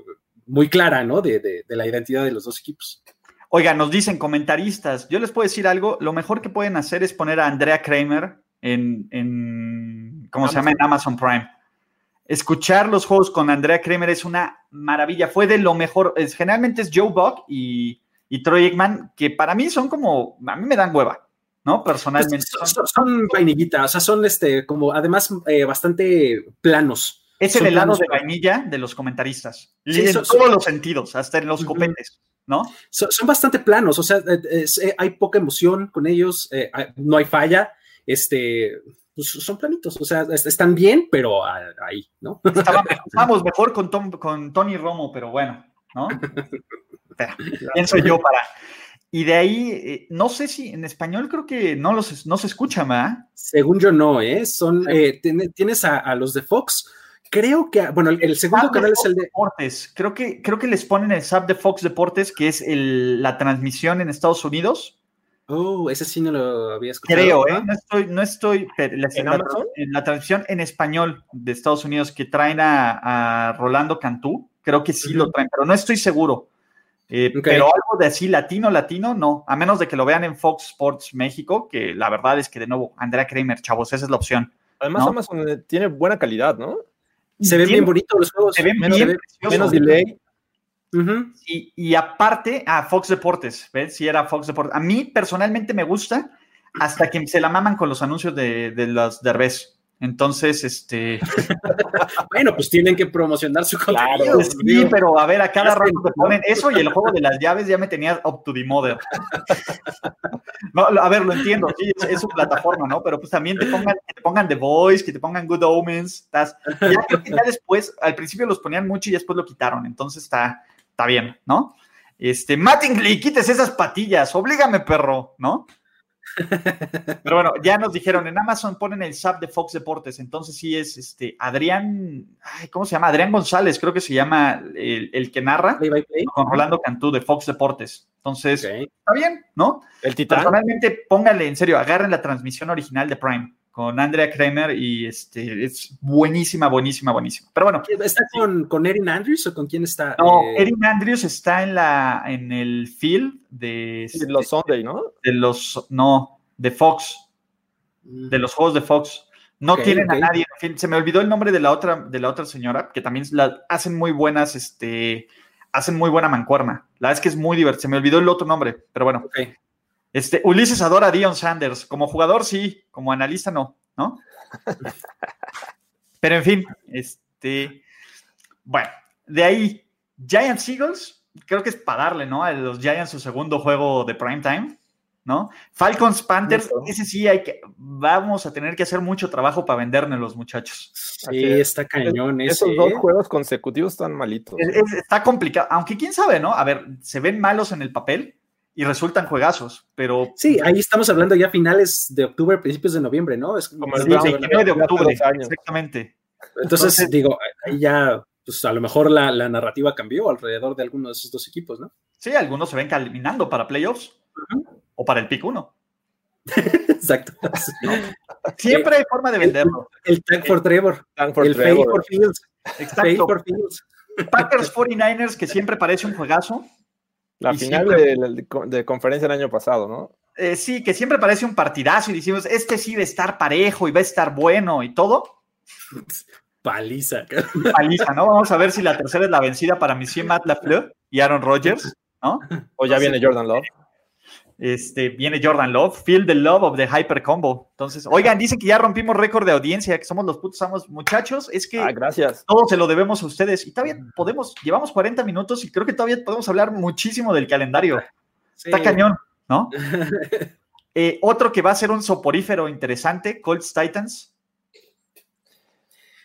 muy clara, ¿no? De, la identidad de los dos equipos. Oiga, nos dicen comentaristas, yo les puedo decir algo, lo mejor que pueden hacer es poner a Andrea Kramer en, en ¿cómo se llama? En Amazon Prime escuchar los juegos con Andrea Kremer es una maravilla. Fue de lo mejor. generalmente es Joe Buck y, y Troy Aikman, que para mí son como, a mí me dan hueva, ¿no? Personalmente. Son, son, vainillitas, o sea, son este, como además eh, bastante planos. Es el helado de vainilla de los comentaristas. en todos los sentidos, hasta en los copetes, ¿no? Son, bastante planos, o sea, eh, eh, hay poca emoción con ellos, no hay falla, este, pues, son planitos, o sea, están bien, pero ahí, ¿no? Estábamos mejor con, con Tony Romo, pero bueno, ¿no? pienso yo para. Y de ahí, eh, no sé si en español creo que no, los, no se escucha, ¿verdad? Según yo no, ¿eh? Son, eh, tienes a, los de Fox. Creo que, bueno, el, segundo canal es el de... Deportes. Creo que, creo que les ponen el SAP de Fox Deportes, que es la transmisión en Estados Unidos. Oh, ese sí no lo había escuchado. Creo, ¿eh? No estoy, no estoy ¿En, la, transmisión en español de Estados Unidos que traen a, Rolando Cantú, creo que sí lo traen, pero no estoy seguro. Eh, pero algo de así latino, latino, no, a menos de que lo vean en Fox Sports México, que la verdad es que de nuevo, Andrea Kramer, chavos, esa es la opción. Además, Amazon eh, tiene buena calidad, ¿no? Se ven bien bonitos los juegos. Se ven bien, menos delay. Y, aparte, a Fox Deportes, ¿ves? Si era Fox Deportes. A mí personalmente me gusta hasta que se la maman con los anuncios de, de los Derbez. Entonces, este. bueno, pues tienen que promocionar su contenido. sí, pero a ver, a cada rato te ponen eso y el juego de las llaves ya me tenía up to the mother. no, a ver, lo entiendo, sí, es, su plataforma, ¿no? Pero pues también te pongan, que te pongan The Voice, que te pongan Good Omens. Estás, ya, ya después, al principio los ponían mucho y después lo quitaron. Entonces está, está bien, ¿no? Este, Mattingly, quites esas patillas, oblígame, perro, ¿no? Pero bueno, ya nos dijeron, en Amazon ponen el SAP de Fox Deportes, entonces sí es este Adrián, ¿cómo se llama? Adrián González, creo que se llama el, que narra con Rolando Cantú de Fox Deportes. Entonces, está bien, ¿no? El titán. Personalmente, póngale en serio, agarren la transmisión original de Prime con Andrea Kramer y este es buenísima, buenísima, buenísima. Pero bueno. ¿Está con, con Erin Andrews o con quién está? No, eh, Erin Andrews está en la en el field de, los Sunday, ¿no? De los no, de Fox. Mm. De los juegos de Fox. No tienen a nadie. Se me olvidó el nombre de la otra, de la otra señora, que también la, hacen muy buenas, este, hacen muy buena mancuerna. La verdad es que es muy divertido. Se me olvidó el otro nombre, pero bueno. Okay. Este, Ulises adora a Dion Sanders. Como jugador, sí. Como analista, no. ¿No? Pero en fin, este. Bueno, de ahí, Giants Eagles, creo que es para darle, ¿no? A los Giants su segundo juego de prime time, ¿no? Falcons Panthers, ese sí hay que, vamos a tener que hacer mucho trabajo para vendernos los muchachos. Sí, está cañón. Esos dos ¿eh? juegos consecutivos están malitos. está complicado, aunque quién sabe, ¿no? A ver, se ven malos en el papel, y resultan juegazos, pero... Sí, ahí estamos hablando ya finales de octubre, principios de noviembre, ¿no? Es como el 29 de octubre, exactamente. Entonces, digo, ahí ya, pues a lo mejor la, narrativa cambió alrededor de algunos de esos dos equipos, ¿no? Sí, algunos se ven caminando para playoffs o para el pick 1. Exacto. Siempre hay forma de venderlo. El, tag for Trevor. el Trevor. for Fields. Exacto. For Fields. Packers 49ers, que siempre parece un juegazo. La final de, conferencia el año pasado, ¿no? Eh, sí, que siempre parece un partidazo y decimos, este sí va a estar parejo y va a estar bueno y todo. Paliza. Paliza, ¿no? Vamos a ver si la tercera es la vencida para Monsieur Matt Lafleur y Aaron Rodgers, ¿no? O ya viene Jordan Love. Este, viene Jordan Love, Feel the Love of the Hyper Combo. Entonces, oigan, dicen que ya rompimos récord de audiencia, que somos los putos somos muchachos. Es que ah, gracias. todo se lo debemos a ustedes. Y todavía podemos, llevamos 40 minutos y creo que todavía podemos hablar muchísimo del calendario. Está cañón, ¿no? Eh, otro que va a ser un soporífero interesante, Colts Titans.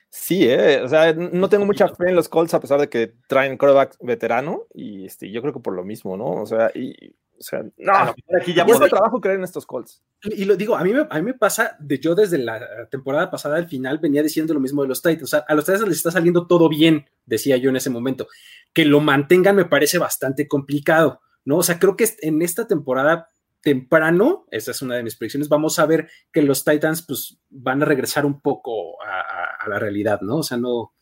Sí, eh, o sea, no tengo mucha fe en los Colts a pesar de que traen coreback veterano y este, yo creo que por lo mismo, ¿no? O sea, y o sea, no, aquí ya es trabajo creer en estos Colts. Y, lo digo, a mí, me, a mí me pasa, de yo desde la temporada pasada al final venía diciendo lo mismo de los Titans. O sea, a los Titans les está saliendo todo bien, decía yo en ese momento. Que lo mantengan me parece bastante complicado, ¿no? O sea, creo que en esta temporada temprano, esa es una de mis predicciones, vamos a ver que los Titans pues van a regresar un poco a, la realidad, ¿no? O sea, no,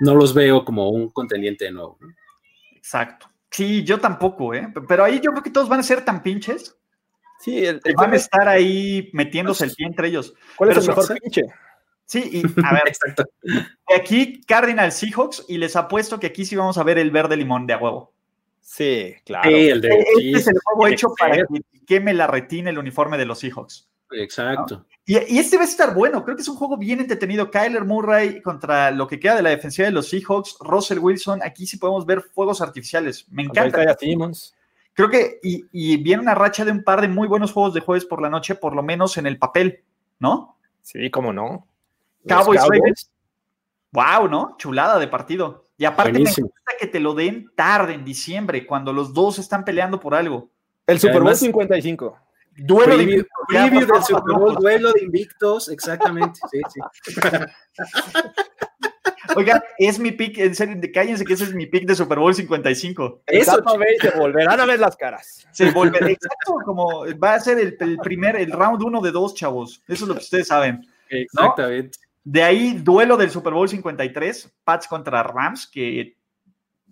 no los veo como un contendiente nuevo. Exacto. Sí, yo tampoco, ¿eh? Pero ahí yo creo que todos van a ser tan pinches. Sí, el, van a estar ahí metiéndose el pie entre ellos. ¿Cuál es el mejor pinche? Sí, y a ver, Exacto. aquí Cardinal Seahawks y les apuesto que aquí sí vamos a ver el verde limón de a huevo. Sí, claro. el de, este es el juego hecho para que queme la retina el uniforme de los Seahawks. Exacto. Y, este va a estar bueno. Creo que es un juego bien entretenido. Kyler Murray contra lo que queda de la defensiva de los Seahawks. Russell Wilson. Aquí sí podemos ver fuegos artificiales. Me encanta. Creo que, y, viene una racha de un par de muy buenos juegos de jueves por la noche, por lo menos en el papel, ¿no? Sí, cómo no. Cowboys, Ravens. Wow, ¿no? Chulada de partido. Y aparte me gusta que te lo den tarde en diciembre, cuando los dos están peleando por algo. El Super Bowl 55. Duelo de invictos. del Super Bowl, duelo de invictos, exactamente. Sí, sí. Oiga, es mi pick, en serio, cállense que ese es mi pick de Super Bowl 55. Eso, se volverán a ver las caras. Se volverá, exacto, como va a ser el, primer, el round uno de dos, chavos. Eso es lo que ustedes saben. Exactamente. De ahí, duelo del Super Bowl 53, Pats contra Rams, que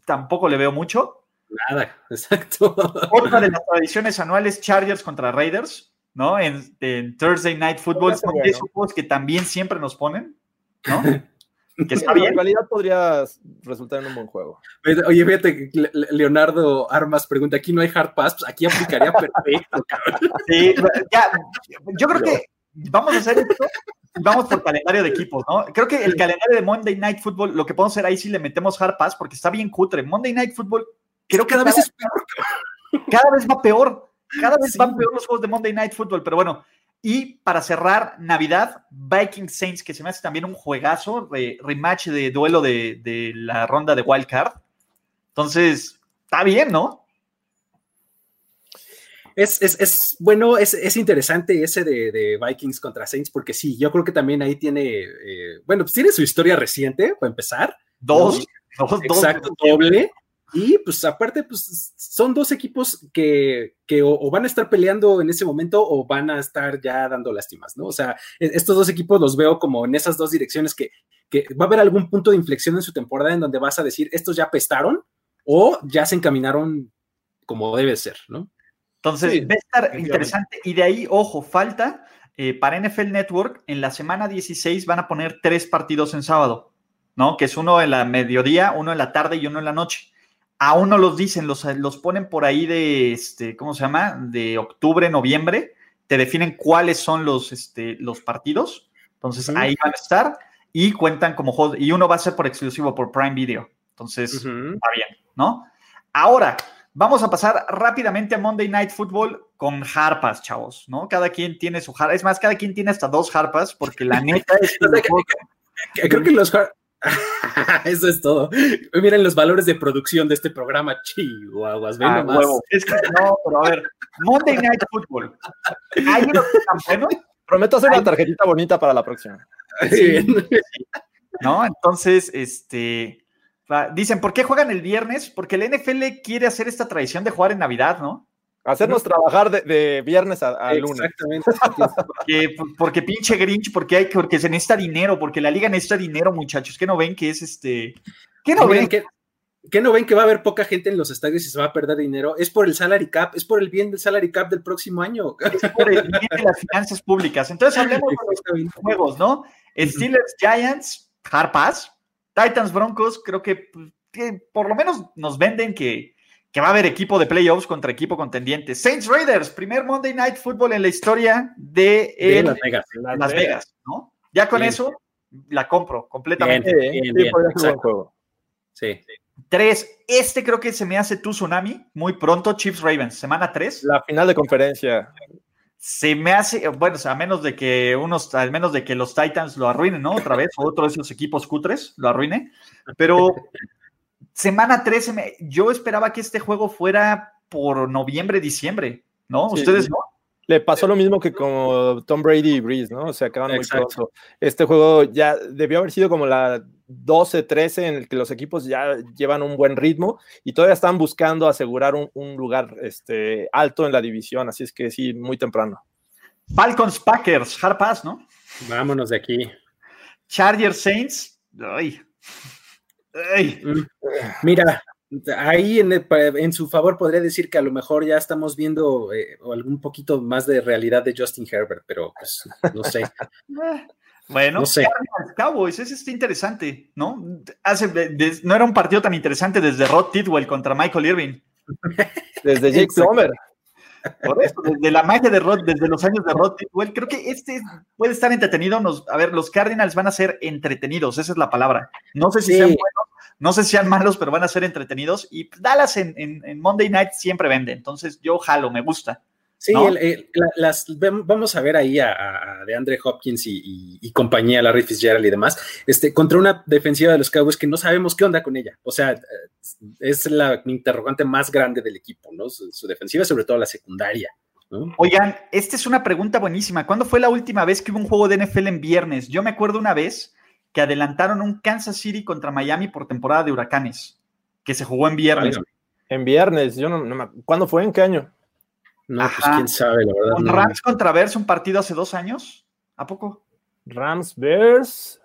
tampoco le veo mucho. Nada, exacto. Otra de las tradiciones anuales, Chargers contra Raiders, ¿no? En, Thursday Night Football, son juegos que también siempre nos ponen, ¿no? que está bien. En realidad podría resultar en un buen juego. Oye, fíjate, Leonardo Armas pregunta, aquí no hay hard pass, pues aquí aplicaría perfecto, Sí, ya, yo creo que vamos a hacer esto vamos por calendario de equipos, ¿no? Creo que el calendario de Monday Night Football, lo que podemos hacer ahí sí le metemos hard pass porque está bien cutre. Monday Night Football, creo que cada vez es peor. Cada vez va peor. Cada vez van peor los juegos de Monday Night Football, pero bueno. Y para cerrar, Navidad, Viking Saints, que se me hace también un juegazo, rematch de duelo de, de la ronda de Wild Card. Entonces, está bien, ¿no? es, es, es bueno, es, es, interesante ese de, de, Vikings contra Saints, porque sí, yo creo que también ahí tiene, eh, bueno, pues tiene su historia reciente, para empezar. Dos, dos, Exacto, doble. Y pues aparte, pues son dos equipos que, que o, van a estar peleando en ese momento o van a estar ya dando lástimas, ¿no? O sea, e, estos dos equipos los veo como en esas dos direcciones que, que va a haber algún punto de inflexión en su temporada en donde vas a decir, estos ya pestaron o ya se encaminaron como debe ser, ¿no? Entonces, va a estar interesante. Y de ahí, ojo, falta eh, para NFL Network, en la semana 16 van a poner tres partidos en sábado, ¿no? Que es uno en la mediodía, uno en la tarde y uno en la noche. Aún no los dicen, los, los ponen por ahí de, este, ¿cómo se llama? De octubre, noviembre. Te definen cuáles son los, este, los partidos. Entonces, ahí van a estar y cuentan como juegos. Y uno va a ser por exclusivo, por Prime Video. Entonces, está bien, ¿no? Ahora, Vamos a pasar rápidamente a Monday Night Football con harpas, chavos, ¿no? Cada quien tiene su harpa. Es más, cada quien tiene hasta dos harpas, porque la neta es que. Creo que los Eso es todo. Miren los valores de producción de este programa. Chihuahuas, ven ah, Huevo. Es que no, pero a ver, Monday Night Football. ¿Hay uno que bueno? Prometo hacer una tarjetita bonita para la próxima. Sí. ¿No? Entonces, este Dicen, ¿por qué juegan el viernes? Porque el NFL quiere hacer esta tradición de jugar en Navidad, ¿no? Hacernos trabajar de, viernes a, lunes. Exactamente. porque, porque, pinche Grinch, porque, hay, porque se necesita dinero, porque la liga necesita dinero, muchachos. ¿Qué no ven que es este? ¿Qué no ven? que, no ven que va a haber poca gente en los estadios y se va a perder dinero? Es por el salary cap, es por el bien del salary cap del próximo año. Es por el bien de las finanzas públicas. Entonces hablemos de los juegos, ¿no? Steelers Giants, Hard Pass, Titans Broncos, creo que, por lo menos nos venden que, va a haber equipo de playoffs contra equipo contendiente. Saints Raiders, primer Monday Night Football en la historia de, Las Vegas. Las, Vegas. ¿no? Ya con eso la compro completamente. Bien, bien, sí. Tres, este creo que se me hace tu tsunami muy pronto, Chiefs Ravens, semana tres. La final de conferencia se me hace, bueno, a menos de que unos, al menos de que los Titans lo arruinen, ¿no? Otra vez, o otro de esos equipos cutres lo arruine. Pero semana 13, yo esperaba que este juego fuera por noviembre, diciembre, ¿no? Ustedes no. Le pasó lo mismo que con Tom Brady y Breeze, ¿no? O sea, acaban muy pronto. Este juego ya debió haber sido como la 12, 13 en el que los equipos ya llevan un buen ritmo y todavía están buscando asegurar un, lugar este, alto en la división, así es que sí, muy temprano. Falcons Packers, hard pass, ¿no? Vámonos de aquí. Chargers Saints. Ay. Mm. Mira, ahí en, su favor podría decir que a lo mejor ya estamos viendo eh, algún poquito más de realidad de Justin Herbert, pero pues no sé. Bueno, no sé. Cowboys, ese está interesante, ¿no? Hace, no era un partido tan interesante desde Rod Tidwell contra Michael Irving, Desde Jake Plummer. Por eso, desde la magia de Rod, desde los años de Rod creo que este puede estar entretenido. Nos, a ver, los Cardinals van a ser entretenidos, esa es la palabra. No sé si sean buenos, no sé si sean malos, pero van a ser entretenidos. Y Dallas en, en Monday Night siempre vende, entonces yo jalo, me gusta. Sí, las, vamos a ver ahí a, de Andre Hopkins y, compañía, Larry Fitzgerald y demás, este, contra una defensiva de los Cowboys que no sabemos qué onda con ella. O sea, es la interrogante más grande del equipo, ¿no? Su, defensiva, sobre todo la secundaria. Oigan, esta es una pregunta buenísima. ¿Cuándo fue la última vez que hubo un juego de NFL en viernes? Yo me acuerdo una vez que adelantaron un Kansas City contra Miami por temporada de huracanes, que se jugó en viernes. En viernes, yo no, no ¿Cuándo fue? ¿En qué año? No, pues quién sabe, la verdad. ¿Con Rams contra Bears un partido hace dos años? ¿A poco? Rams Bears.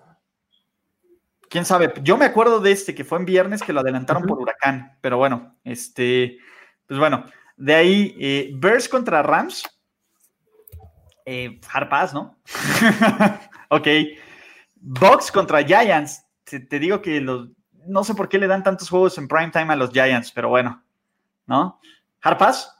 Quién sabe. Yo me acuerdo de este que fue en viernes que lo adelantaron por huracán, pero bueno, este, pues bueno, de ahí eh, Bears contra Rams. Eh, Harpaz, ¿no? ok. Box contra Giants. Te, digo que los, no sé por qué le dan tantos juegos en prime time a los Giants, pero bueno, ¿no? Harpaz.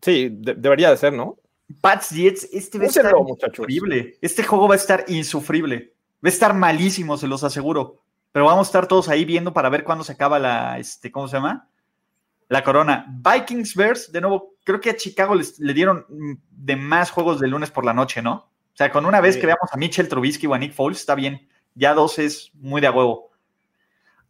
Sí, debería de ser, ¿no? Pats Jets, este va a estar insufrible. Este juego va a estar insufrible. Va a estar malísimo, se los aseguro. Pero vamos a estar todos ahí viendo para ver cuándo se acaba la, este, ¿cómo se llama? La corona. Vikings Bears, de nuevo, creo que a Chicago les, le dieron de más juegos de lunes por la noche, ¿no? O sea, con una vez que veamos a Mitchell Trubisky o a Nick Foles, está bien. Ya dos es muy de a huevo.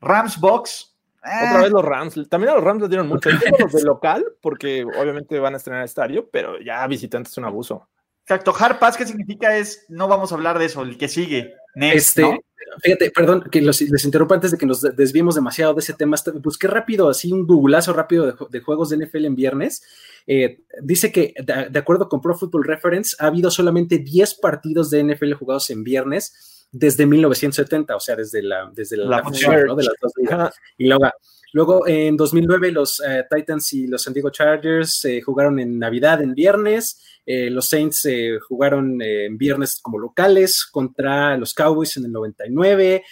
Rams Box, otra vez los Rams. También a los Rams les dieron mucho. los de local, porque obviamente van a estrenar estadio, pero ya visitantes es un abuso. Exacto. Hard Pass, ¿qué significa? Es, no vamos a hablar de eso, el que sigue. este, Fíjate, perdón, que les interrumpa antes de que nos desviemos demasiado de ese tema. Busqué rápido, así un googleazo rápido de, juegos de NFL en viernes. Eh, dice que, de, acuerdo con Pro Football Reference, ha habido solamente 10 partidos de NFL jugados en viernes desde 1970, o sea, desde la, desde la, función ¿no? de las dos Y luego, luego en 2009 los eh, Titans y los San Diego Chargers eh, jugaron en Navidad, en viernes. Eh, los Saints jugaron en viernes como locales contra los Cowboys en el 99.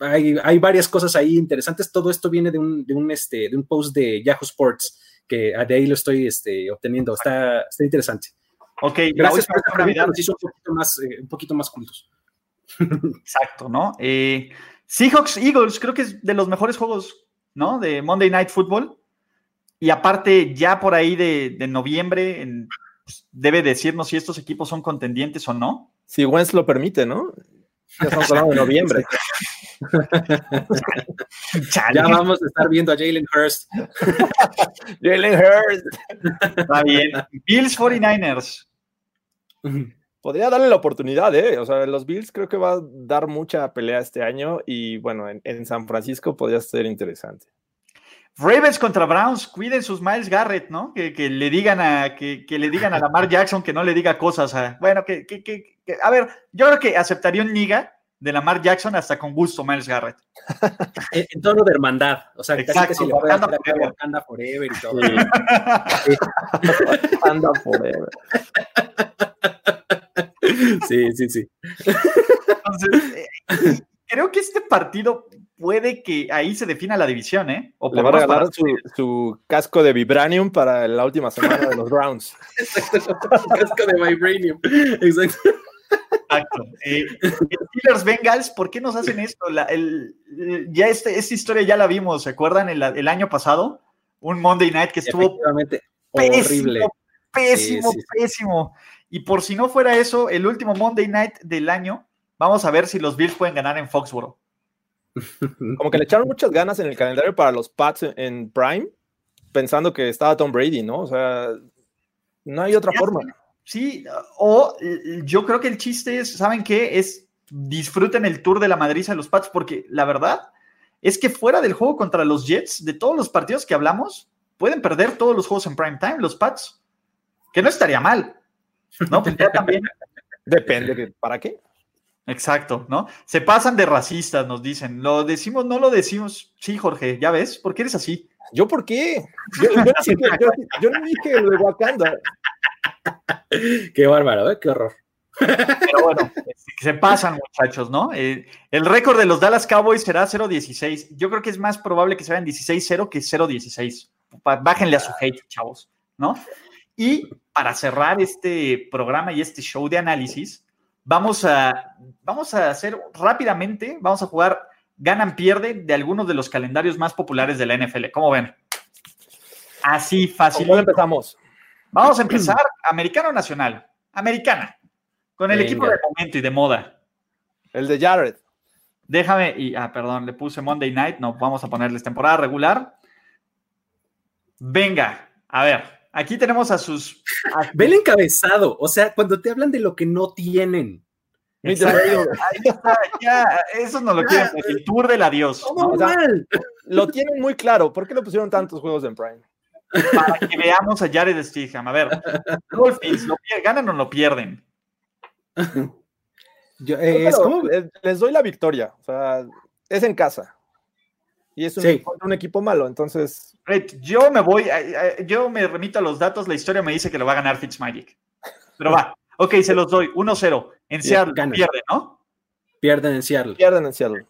Hay, hay, varias cosas ahí interesantes. Todo esto viene de un, de un, este, de un post de Yahoo Sports, que de ahí lo estoy este, obteniendo. Está, está interesante. Ok, gracias por esta Navidad. Nos hizo un poquito más, un poquito más cultos. Exacto, ¿no? Eh, Seahawks Eagles, creo que es de los mejores juegos, ¿no? De Monday Night Football. Y aparte, ya por ahí de, noviembre, pues, debe decirnos si estos equipos son contendientes o no. Si Wentz lo permite, ¿no? Ya estamos hablando de noviembre. ya vamos a estar viendo a Jalen Hurst. Jalen Hurst. Está bien. Bills 49ers podría darle la oportunidad, ¿eh? O sea, los Bills creo que va a dar mucha pelea este año y bueno, en, San Francisco podría ser interesante. Ravens contra Browns, cuiden sus Miles Garrett, ¿no? Que, le digan a que, le digan a Lamar Jackson que no le diga cosas. bueno, que, a ver, yo creo que aceptaría un liga de Lamar Jackson hasta con gusto Miles Garrett. en, tono de hermandad, o sea, Exacto, casi, casi forever y todo. Anda forever. Sí, sí, sí. Entonces, eh, creo que este partido puede que ahí se defina la división, ¿eh? O Le va a regalar su, casco de Vibranium para la última semana de los Browns. Exacto, casco de Vibranium. Exacto. Exacto. Eh, Steelers Bengals, ¿por qué nos hacen esto? ya este, esta historia ya la vimos, ¿se acuerdan? El, el año pasado, un Monday Night que estuvo horrible. Pésimo, pésimo. Y por si no fuera eso, el último Monday Night del año, vamos a ver si los Bills pueden ganar en Foxboro. Como que le echaron muchas ganas en el calendario para los Pats en Prime, pensando que estaba Tom Brady, ¿no? O sea, no hay otra forma. Sí, o yo creo que el chiste es, ¿saben qué? Es disfruten el tour de la madriza de los Pats, porque la verdad es que fuera del juego contra los Jets, de todos los partidos que hablamos, pueden perder todos los juegos en prime time, los Pats, que no estaría mal. ¿No? Pues también. Depende, de, ¿para qué? Exacto, ¿no? Se pasan de racistas, nos dicen. Lo decimos, no lo decimos. Sí, Jorge, ¿ya ves? ¿Por qué eres así? ¿Yo por qué? Yo, no dije lo de Wakanda. Qué bárbaro, ¿eh? Qué horror. Pero bueno, se pasan, muchachos, ¿no? Eh, el récord de los Dallas Cowboys será 0-16. Yo creo que es más probable que se vayan 16-0 que 0-16. bájenle a su hate, chavos, ¿no? Y para cerrar este programa y este show de análisis, vamos a, vamos a hacer rápidamente, vamos a jugar ganan, pierde de algunos de los calendarios más populares de la NFL. ¿Cómo ven? Así fácil. ¿Cómo empezamos? Vamos a empezar americano nacional, americana, con el equipo de momento y de moda. El de Jared. Déjame, y, ah, perdón, le puse Monday Night, no, vamos a ponerles temporada regular. Venga, a ver, aquí tenemos a sus... Ve el encabezado, o sea, cuando te hablan de lo que no tienen. Ahí está, ya, eso no lo quieren, el tour del adiós. ¿no? lo tienen muy claro, ¿por qué le pusieron tantos juegos en Prime? Para que veamos a Jared Stiham. A ver, Dolphins, ¿ganan o lo pierden? Eh, les, doy la victoria. O sea, es en casa. Y es un, equipo malo, entonces. Yo me voy, yo me remito a los datos. La historia me dice que lo va a ganar Fitzmagic. Pero va. Ok, se los doy. 1-0. En Seattle pierden, ¿no? Pierden en Seattle. Pierden en Seattle.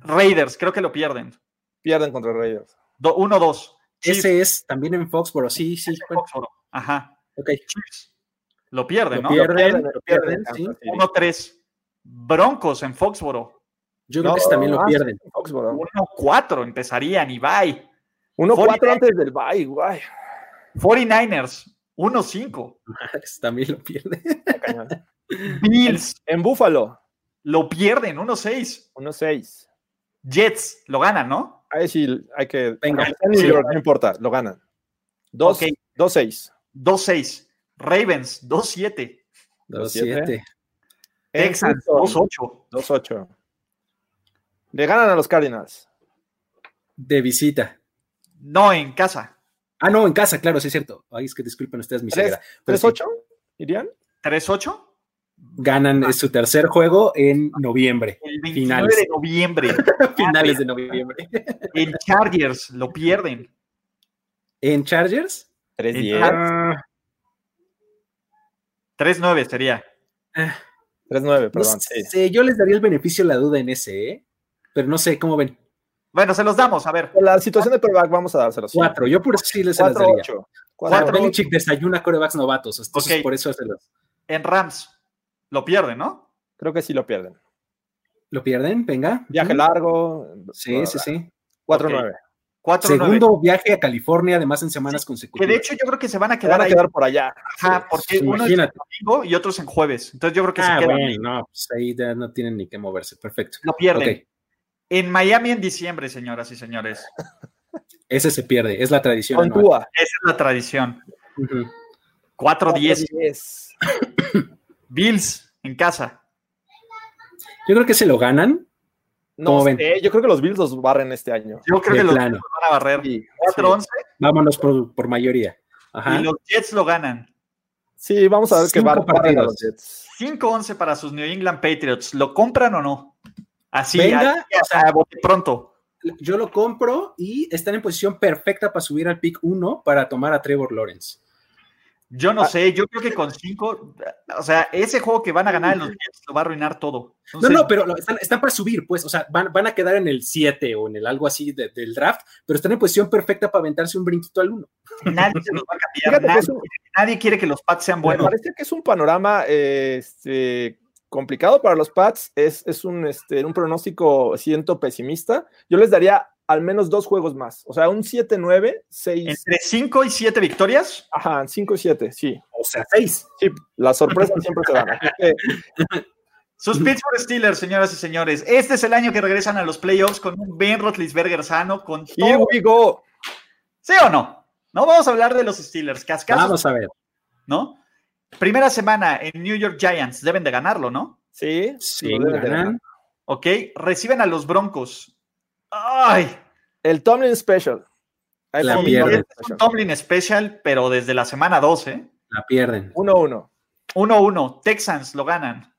Raiders, creo que lo pierden. Pierden contra Raiders. 1-2. Ese es también en Foxboro, sí, sí. Foxboro. Ajá. Ok. Lo pierden, ¿no? Pierden, lo pierden, sí. 1-3. Broncos en Foxboro. Yo creo que también lo pierden. 1-4 empezarían y bye. 1-4 antes del bye, guay. 49ers, 1-5. También lo pierden. Bills. En Buffalo. Lo pierden, 1-6. 1-6. Jets, lo ganan, ¿no? Ahí sí, hay que. Venga, no importa, lo ganan. 2-6. 2-6. Ravens, 2-7. 2-7. Texans, 2-8. 2-8. Le ganan a los Cardinals. De visita. No, en casa. Ah, no, en casa, claro, sí es cierto. Ay, es que disculpen ustedes mi ceguera. ¿3-8? ¿Irían? ¿3-8? Ganan ah. su tercer juego en noviembre. El 29 finales. de noviembre. finales de noviembre. En Chargers lo pierden. ¿En Chargers? 3-10. 3-9 sería. 3-9, perdón. sí. yo les daría el beneficio de la duda en ese, ¿eh? Pero no sé cómo ven. Bueno, se los damos, a ver. la situación de coreback vamos a dárselos. Cuatro, yo por eso sí les Cuatro, daría. Ocho. Cuatro, Belichick desayuna corebacks novatos, entonces por eso se los... En Rams, lo pierden, ¿no? Creo que sí lo pierden. ¿Lo pierden? Venga. Viaje largo. Sí, sí, sí. 4-9. Segundo viaje a California, además en semanas consecutivas. Que de hecho yo creo que se van a quedar, van a quedar por allá. Ajá, porque uno es en domingo y otros en jueves. Entonces yo creo que ah, se quedan. Bueno, no, pues ahí ya no tienen ni que moverse. Perfecto. Lo pierden. En Miami en diciembre, señoras y señores. Ese se pierde, es la tradición. Esa es la tradición. 4-10. Bills en casa. Yo creo que se lo ganan. No sé, yo creo que los Bills los barren este año. Yo creo que los Bills van a barrer. 4-11. Vámonos por, mayoría. Y los Jets lo ganan. Sí, vamos a ver qué barren a los Jets. 5-11 para sus New England Patriots. ¿Lo compran o no? Así, Venga, pronto. Yo lo compro y están en posición perfecta para subir al pick 1 para tomar a Trevor Lawrence. Yo no ah. sé, yo creo que con cinco, o sea, ese juego que van a ganar en los Jets lo va a arruinar todo. no, no, pero están, para subir, pues, o sea, van, van a quedar en el 7 o en el algo así del draft, pero están en posición perfecta para aventarse un brinquito al 1. Nadie se los va a cambiar, nadie, quiere que los Pats sean buenos. Me parece que es un panorama este, complicado para los Pats, es, es un, este, un pronóstico, siento pesimista. Yo les daría al menos dos juegos más. O sea, un 7-9, 6. ¿Entre 5 y 7 victorias? Ajá, 5 y 7, sí. O sea, 6. Sí, la sorpresa siempre se dan. Sus Pittsburgh Steelers, señoras y señores. Este es el año que regresan a los playoffs con un Ben Roethlisberger sano, con Here we go. ¿Sí o no? No vamos a hablar de los Steelers. Cascasos, vamos a ver. ¿No? Primera semana en New York Giants. Deben de ganarlo, ¿no? Sí, sí, ganan. Ok, reciben a los Broncos. ¡Ay! El Tomlin Special. la pierden. Es un Tomlin Special, pero desde la semana 12. La pierden. 1-1. 1-1. Texans lo ganan.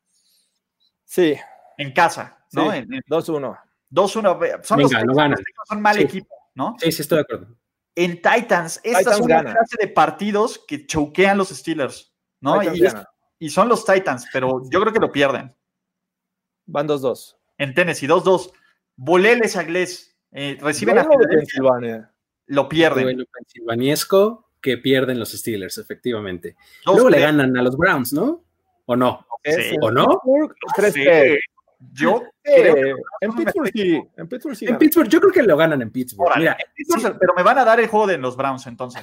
Sí. En casa, ¿no? 2-1. 2-1. Son Venga, los ganan. Son mal equipo, ¿no? Sí, sí, estoy de acuerdo. En Titans, esta es una clase de partidos que choquean los Steelers, ¿no? Y, y, son los Titans, pero yo creo que lo pierden. Van 2-2. En Tennessee, 2-2. Voleles a Glés. Eh, reciben a Pensilvania. lo pierden. Duelo pensilvaniesco que pierden los Steelers, efectivamente. Luego le ganan a los Browns, ¿no? ¿O no? ¿O no? ¿Crees que yo creo en Pittsburgh sí. En Pittsburgh sí. En Pittsburgh, yo creo que lo ganan en Pittsburgh. Mira, pero me van a dar el juego de los Browns entonces.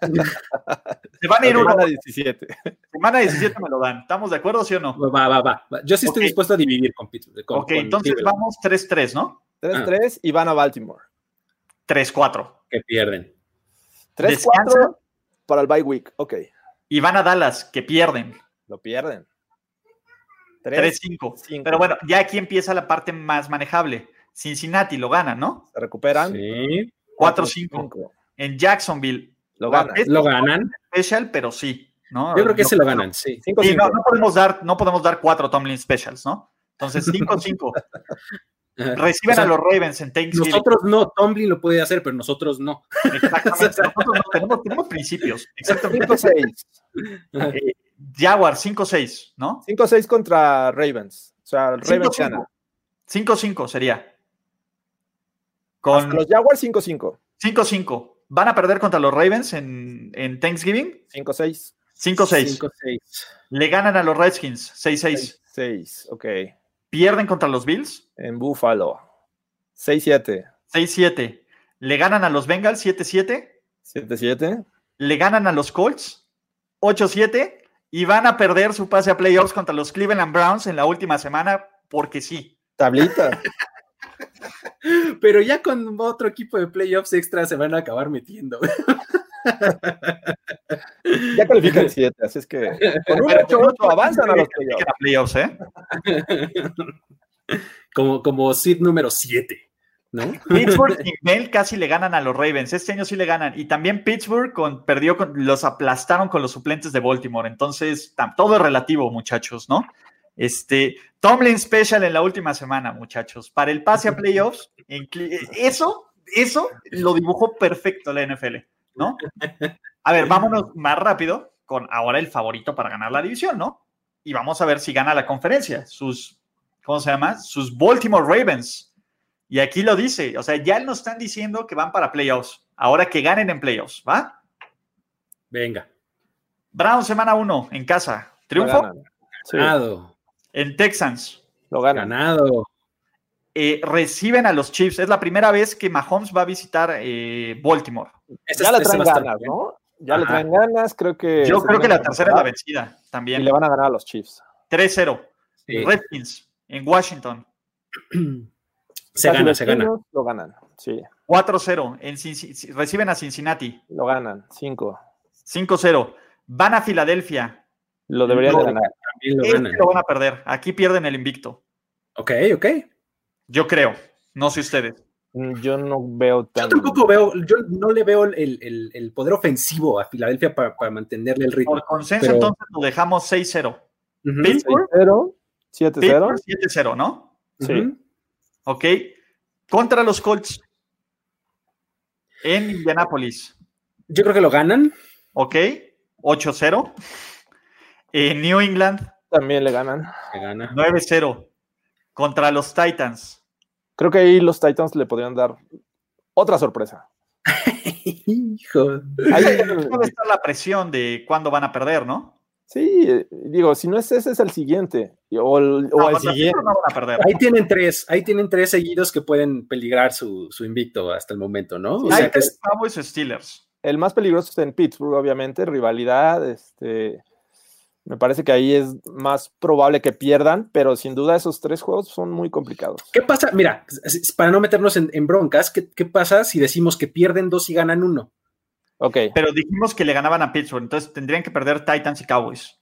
Se van a ir Semana 17. Semana 17 me lo dan. ¿Estamos de acuerdo, sí o no? Va, va, va. Yo sí estoy dispuesto a dividir con Pittsburgh. ok, entonces vamos 3-3, ¿no? 3-3 y van a Baltimore. 3-4. Que pierden. 3-4 para el bye week. Ok. Y van a Dallas, que pierden. Lo pierden. 3-5. Pero bueno, ya aquí empieza la parte más manejable. Cincinnati lo gana, ¿no? Se recuperan. Sí. 4-5. En Jacksonville. Lo ganan. Lo ganan. Special, pero sí. ¿no? Yo creo que se lo ganan, sí. no, no, podemos dar, no podemos dar cuatro Tomlin Specials, ¿no? Entonces, 5-5. Reciben a los Ravens en Thanksgiving. Nosotros no, Tomlin lo puede hacer, pero nosotros no. Exactamente, nosotros no, tenemos, principios. Exactamente. 5-6. Eh, Jaguar 5-6, ¿no? 5-6 contra Ravens. O sea, Ravens gana. 5-5 sería. Con los Jaguars 5-5. 5-5. ¿Van a perder contra los Ravens en, en Thanksgiving? 5-6. 5-6. Le ganan a los Redskins 6-6. 6, ok. ¿Pierden contra los Bills? En Buffalo. 6-7. 6-7. ¿Le ganan a los Bengals 7-7? 7-7. ¿Le ganan a los Colts 8-7? Y van a perder su pase a playoffs contra los Cleveland Browns en la última semana porque sí. Tablita. Pero ya con otro equipo de playoffs extra se van a acabar metiendo. ya califican 7, así es que con un 8-8 avanzan a los playoffs. ¿eh? como, como seed número 7. ¿No? Pittsburgh y Mel casi le ganan a los Ravens. Este año sí le ganan. Y también Pittsburgh con, perdió, con, los aplastaron con los suplentes de Baltimore. Entonces, todo es relativo, muchachos, ¿no? Este, Tomlin Special en la última semana, muchachos. Para el pase a playoffs, eso, eso lo dibujó perfecto la NFL, ¿no? A ver, vámonos más rápido con ahora el favorito para ganar la división, ¿no? Y vamos a ver si gana la conferencia. Sus, ¿cómo se llama? Sus Baltimore Ravens. Y aquí lo dice, o sea, ya nos están diciendo que van para playoffs. Ahora que ganen en playoffs, ¿va? Venga. Brown, semana uno, en casa. ¿Triunfo? Ganado. En Texans. Lo Ganado. Eh, reciben a los Chiefs. Es la primera vez que Mahomes va a visitar eh, Baltimore. ya le traen ganas, ¿no? Ya le traen ganas, creo que. Yo creo que la tercera es la vencida también. Y le van a ganar a los Chiefs. 3-0. Redskins en Washington. Se gana, se gana. Lo ganan, sí. 4-0. Reciben a Cincinnati. Lo ganan, 5. 5-0. Van a Filadelfia. Lo deberían de ganar. Lo, este lo van a perder. Aquí pierden el invicto. Ok, ok. Yo creo. No sé ustedes. Mm, yo no veo tan... Yo tampoco veo, yo no le veo el, el, el poder ofensivo a Filadelfia para, para, mantenerle el ritmo. Por consenso, entonces lo dejamos 6-0. Pittsburgh 7-0. 7-0, ¿no? Sí. Ok. Contra los Colts. En Indianapolis. Yo creo que lo ganan. Ok. 8-0. En New England. También le ganan. 9-0. Contra los Titans. Creo que ahí los Titans le podrían dar otra sorpresa. Hijo. Ahí puede estar la presión de cuándo van a perder, ¿no? Sí, eh, digo, si no es ese, es el siguiente. O el, siguiente. Ahí tienen tres, ahí tienen tres seguidos que pueden peligrar su, invicto hasta el momento, ¿no? O sea, que es... Cowboys Steelers. El más peligroso está en Pittsburgh, obviamente, rivalidad, este. Me parece que ahí es más probable que pierdan, pero sin duda esos tres juegos son muy complicados. ¿Qué pasa? Mira, para no meternos en, broncas, ¿qué, ¿qué, pasa si decimos que pierden dos y ganan uno? Ok. Pero dijimos que le ganaban a Pittsburgh, entonces tendrían que perder Titans y Cowboys.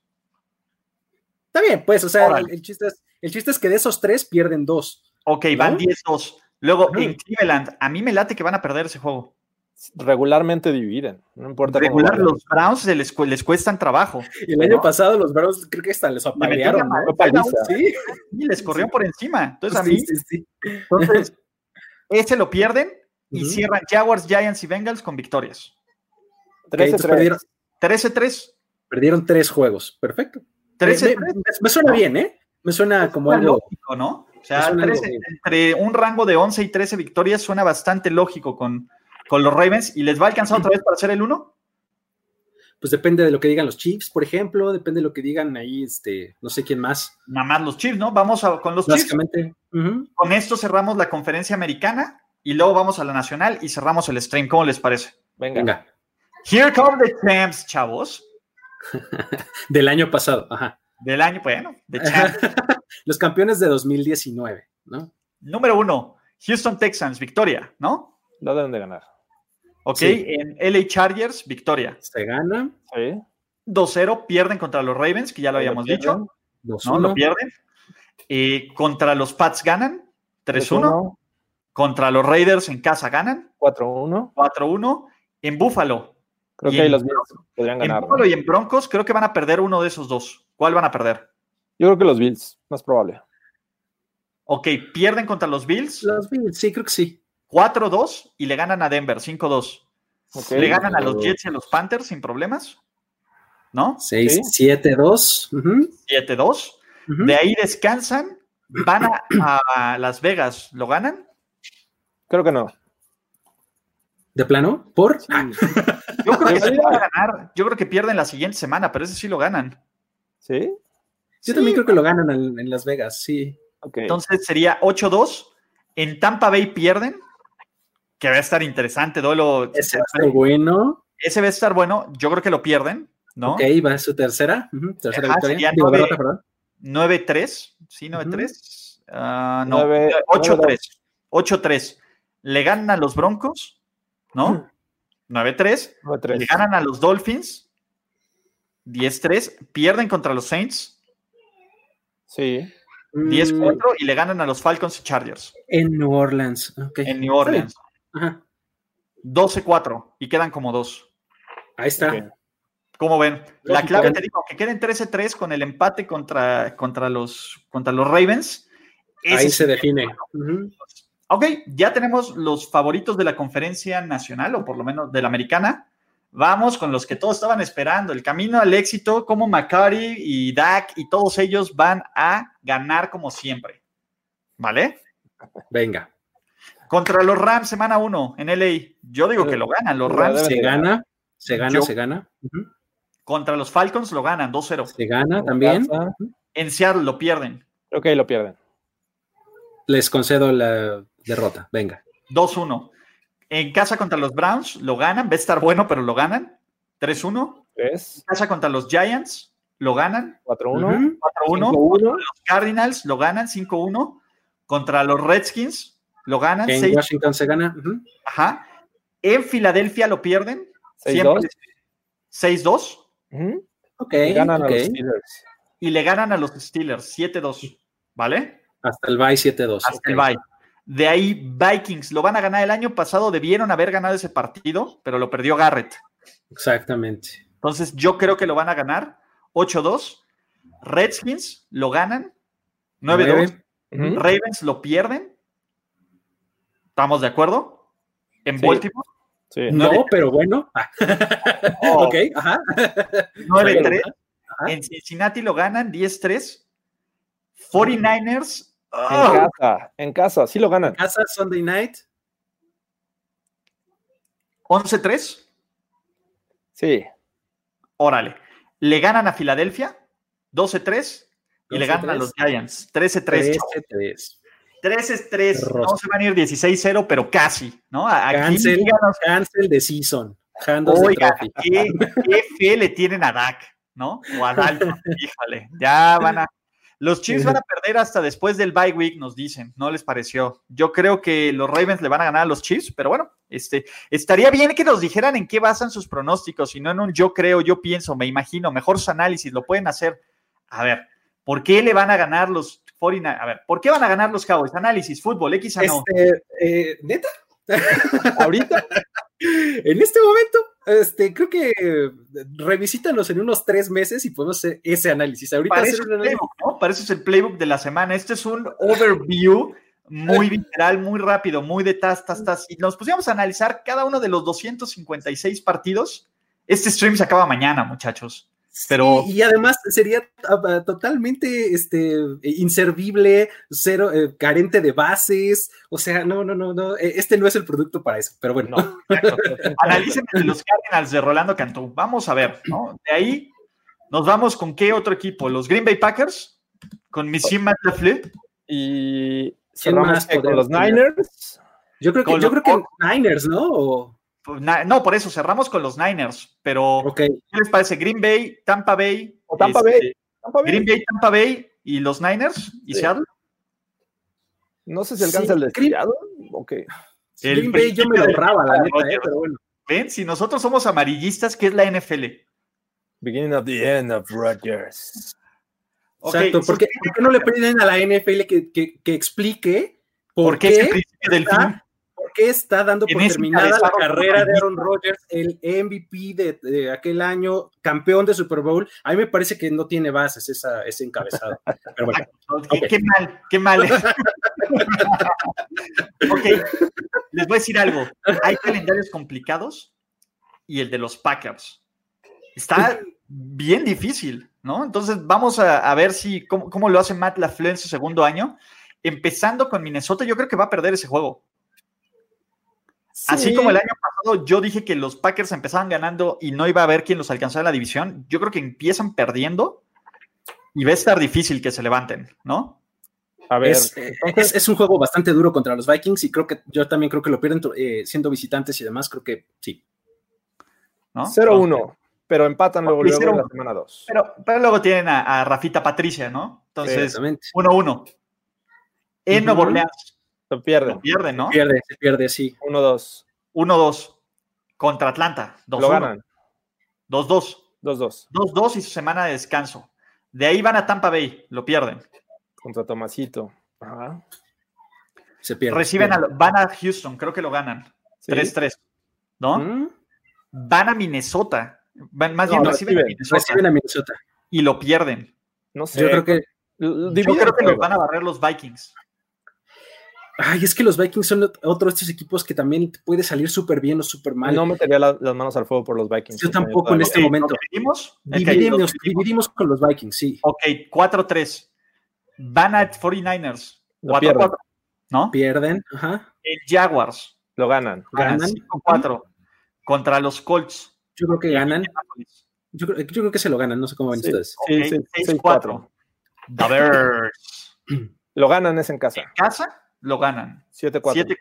Está bien, pues, o sea, el, chiste es, el chiste es que de esos tres pierden dos. Ok, van 10-2. Luego, en Cleveland, a mí me late que van a perder ese juego. Regularmente dividen, no importa. Regular, los Browns les, les cuestan trabajo. Y el año pasado los Browns creo que hasta les apalearon. Sí. Y les corrió por encima. Entonces, a mí, entonces, ese lo pierden y cierran Jaguars, Giants y Bengals con victorias. 13-3. 13-3. Perdieron tres juegos. Perfecto. 13 me, suena bien, ¿eh? Me suena como algo. Lógico, ¿no? O sea, entre un rango de 11 y 13 victorias suena bastante lógico con, con los Ravens y les va a alcanzar otra vez para hacer el 1? Pues depende de lo que digan los Chiefs, por ejemplo, depende de lo que digan ahí, este, no sé quién más. Nada más los Chiefs, ¿no? Vamos con los Básicamente. Chiefs. Con esto cerramos la conferencia americana y luego vamos a la nacional y cerramos el stream. ¿Cómo les parece? Venga. Here come the champs, chavos. Del año pasado, ajá. Del año, bueno, de champs. los campeones de 2019, ¿no? Número uno, Houston Texans, victoria, ¿no? No deben de ganar. Ok, en LA Chargers, victoria. Se gana. Sí. 2-0, pierden contra los Ravens, que ya lo habíamos dicho. No, lo pierden. Y contra los Pats ganan, 3-1. Contra los Raiders en casa ganan. 4-1. 4-1. En Buffalo. Creo que ahí los Bills podrían ganar. En Buffalo y en Broncos creo que van a perder uno de esos dos. ¿Cuál van a perder? Yo creo que los Bills, más probable. Ok, pierden contra los Bills. Los Bills, sí, creo que sí. 4-2 y le ganan a Denver, 5-2. Le ganan a los Jets y a los Panthers sin problemas. ¿No? 6-7-2. 7-2. De ahí descansan, van a, Las Vegas, ¿lo ganan? Creo que no. ¿De plano? ¿Por? Yo creo que sí van a ganar. Yo creo que pierden la siguiente semana, pero ese sí lo ganan. ¿Sí? Yo también creo que lo ganan en, Las Vegas, sí. Entonces sería 8-2. En Tampa Bay pierden, que va a estar interesante, duelo. Ese va a estar bueno. Ese va a estar bueno. Yo creo que lo pierden, ¿no? Ok, va a su tercera. tercera victoria. 9-3. Sí, 9-3. Ah, no, 8-3. 8-3. Le ganan a los Broncos, ¿no? 9-3. Le ganan a los Dolphins. 10-3. Pierden contra los Saints. Sí. 10-4 y le ganan a los Falcons y Chargers. En New Orleans. En New Orleans. 12-4 y quedan como dos. Ahí está. ¿Cómo ven? La clave, te digo, que queden 13-3 con el empate contra, contra, los, contra los Ravens. Ahí se define. Ok, ya tenemos los favoritos de la conferencia nacional, o por lo menos de la americana. Vamos con los que todos estaban esperando. El camino al éxito, como McCarty y Dak y todos ellos van a ganar como siempre. ¿Vale? Venga. Contra los Rams, semana 1 en LA. Yo digo que lo ganan. Los Rams. Se gana, se gana, se gana. Contra los Falcons lo ganan 2-0. Se gana también. En Seattle lo pierden. Ok, lo pierden. Les concedo la derrota. Venga. 2-1. En casa contra los Browns lo ganan, va a estar bueno, pero lo ganan. 3-1. En casa contra los Giants lo ganan. 4-1. 4-1. Los Cardinals lo ganan. 5-1. Contra los Redskins lo ganan. En Washington se gana. Ajá. En Filadelfia lo pierden. 6-2. 6-2. Ok. Y ganan a los Steelers. Y le ganan a los Steelers. 7-2. ¿Vale? Hasta el bye 7-2. Hasta el bye. De ahí Vikings lo van a ganar el año pasado, debieron haber ganado ese partido, pero lo perdió Garrett. Exactamente. Entonces yo creo que lo van a ganar 8-2. Redskins lo ganan 9-2. Ravens lo pierden. ¿Estamos de acuerdo? En Baltimore. Sí. No, pero bueno. Oh. ok, ajá. 9-3. En Cincinnati lo ganan 10-3. 49ers en ah. casa, en casa, sí lo ganan. En casa, Sunday night. 11-3. Sí. Órale. Le ganan a Filadelfia, 12-3. Y le ganan a los Giants, 13-3. 13-3. 13-3. No se van a ir 16-0, pero casi, ¿no? Aquí, cancel, cancel de season. Oiga, ¿qué, qué fe le tienen a Dak, ¿no? O a Dalton, híjole. Ya van a los Chiefs van a perder hasta después del bye week, nos dicen. ¿No les pareció? Yo creo que los Ravens le van a ganar a los Chiefs, pero bueno, este, estaría bien que nos dijeran en qué basan sus pronósticos y no en un yo creo, yo pienso, me imagino, mejor su análisis, lo pueden hacer. A ver, ¿por qué le van a ganar los 49? A ver, ¿por qué van a ganar los Cowboys? Análisis, fútbol, X a no. Este, eh, ¿Neta? ¿Ahorita? En este momento, este, creo que revisítanos en unos tres meses y podemos hacer ese análisis. Ahorita Para eso, es el playbook de la semana. Este es un overview muy literal, muy rápido, muy de tas, tas, tas. Y nos pusimos a analizar cada uno de los 256 partidos. Este stream se acaba mañana, muchachos. Pero... y además sería ah, ah, totalmente este, inservible, cero, eh, carente de bases. O sea, no, no, no, no. E, este no es el producto para eso, pero bueno. No, Analicen los Cardinals de Rolando Cantú. Vamos a ver, ¿no? De ahí nos vamos con qué otro equipo? ¿Los Green Bay Packers? ¿Con Monsieur Matt Y cerramos con los Niners. Yo creo que, yo creo que Niners, ¿no? No, por eso cerramos con los Niners, pero ¿qué les parece? Green Bay, Tampa Bay, o Tampa, este, Bay. Green Bay, Tampa Bay y los Niners y Seattle. No sé si alcanza el de Seattle. El Green Bay yo me lo ahorraba, la neta, eh, pero bueno. Ven, si nosotros somos amarillistas, ¿qué es la NFL? Beginning of the end of Rodgers. Exacto, ¿por qué, no le piden a la NFL que, que, explique por, qué, es el principio del fin? Qué está dando por terminada la carrera de Aaron Rodgers, el MVP de, aquel año, campeón de Super Bowl? A mí me parece que no tiene bases esa, ese encabezado. Pero bueno, qué, mal, qué mal. ok, les voy a decir algo. Hay calendarios complicados y el de los Packers. Está bien difícil, ¿no? Entonces vamos a, ver si cómo, cómo, lo hace Matt LaFleur en su segundo año. Empezando con Minnesota, yo creo que va a perder ese juego. Así como el año pasado yo dije que los Packers empezaban ganando y no iba a haber quién los alcanzara en la división, yo creo que empiezan perdiendo y va a estar difícil que se levanten, ¿no? A ver, es, eh, un juego bastante duro contra los Vikings y creo que yo también creo que lo pierden eh, siendo visitantes y demás, creo que sí. ¿No? 0-1, pero empatan luego, luego en la semana 2. Pero, pero, luego tienen a, Rafita Patricia, ¿no? Entonces, 1-1. En Nuevo Orleans se pierde. pierde, ¿no? Se pierde, se pierde, sí. 1-2. 1-2. Contra Atlanta. 2 Lo ganan. 2-2. 2-2. 2-2 y su semana de descanso. De ahí van a Tampa Bay, lo pierden. Contra Tomasito. Ajá. Se pierde. Reciben van a Houston, creo que lo ganan. 3-3. ¿No? ¿Mm? Van a Minnesota. Van, más bien reciben, a Minnesota, reciben, a Minnesota, Y lo pierden. No sé. Yo creo que. Yo creo que los van a barrer los Vikings. Ay, es que los Vikings son otro de estos equipos que también puede salir súper bien o súper mal. No metería las manos al fuego por los Vikings. Yo tampoco en este momento. ¿Dividimos? Dividimos, dividimos con los Vikings, sí. Ok, 4-3. Van a 49ers. 4-4. ¿No? Pierden. Ajá. El Jaguars. Lo ganan. Ganan. 5-4. Contra los Colts. Yo creo que ganan. Yo creo, yo creo, que se lo ganan, no sé cómo ven ustedes. Sí, sí, 6-4. The Bears. Lo ganan, es en casa. ¿En casa? Lo ganan. 7-4.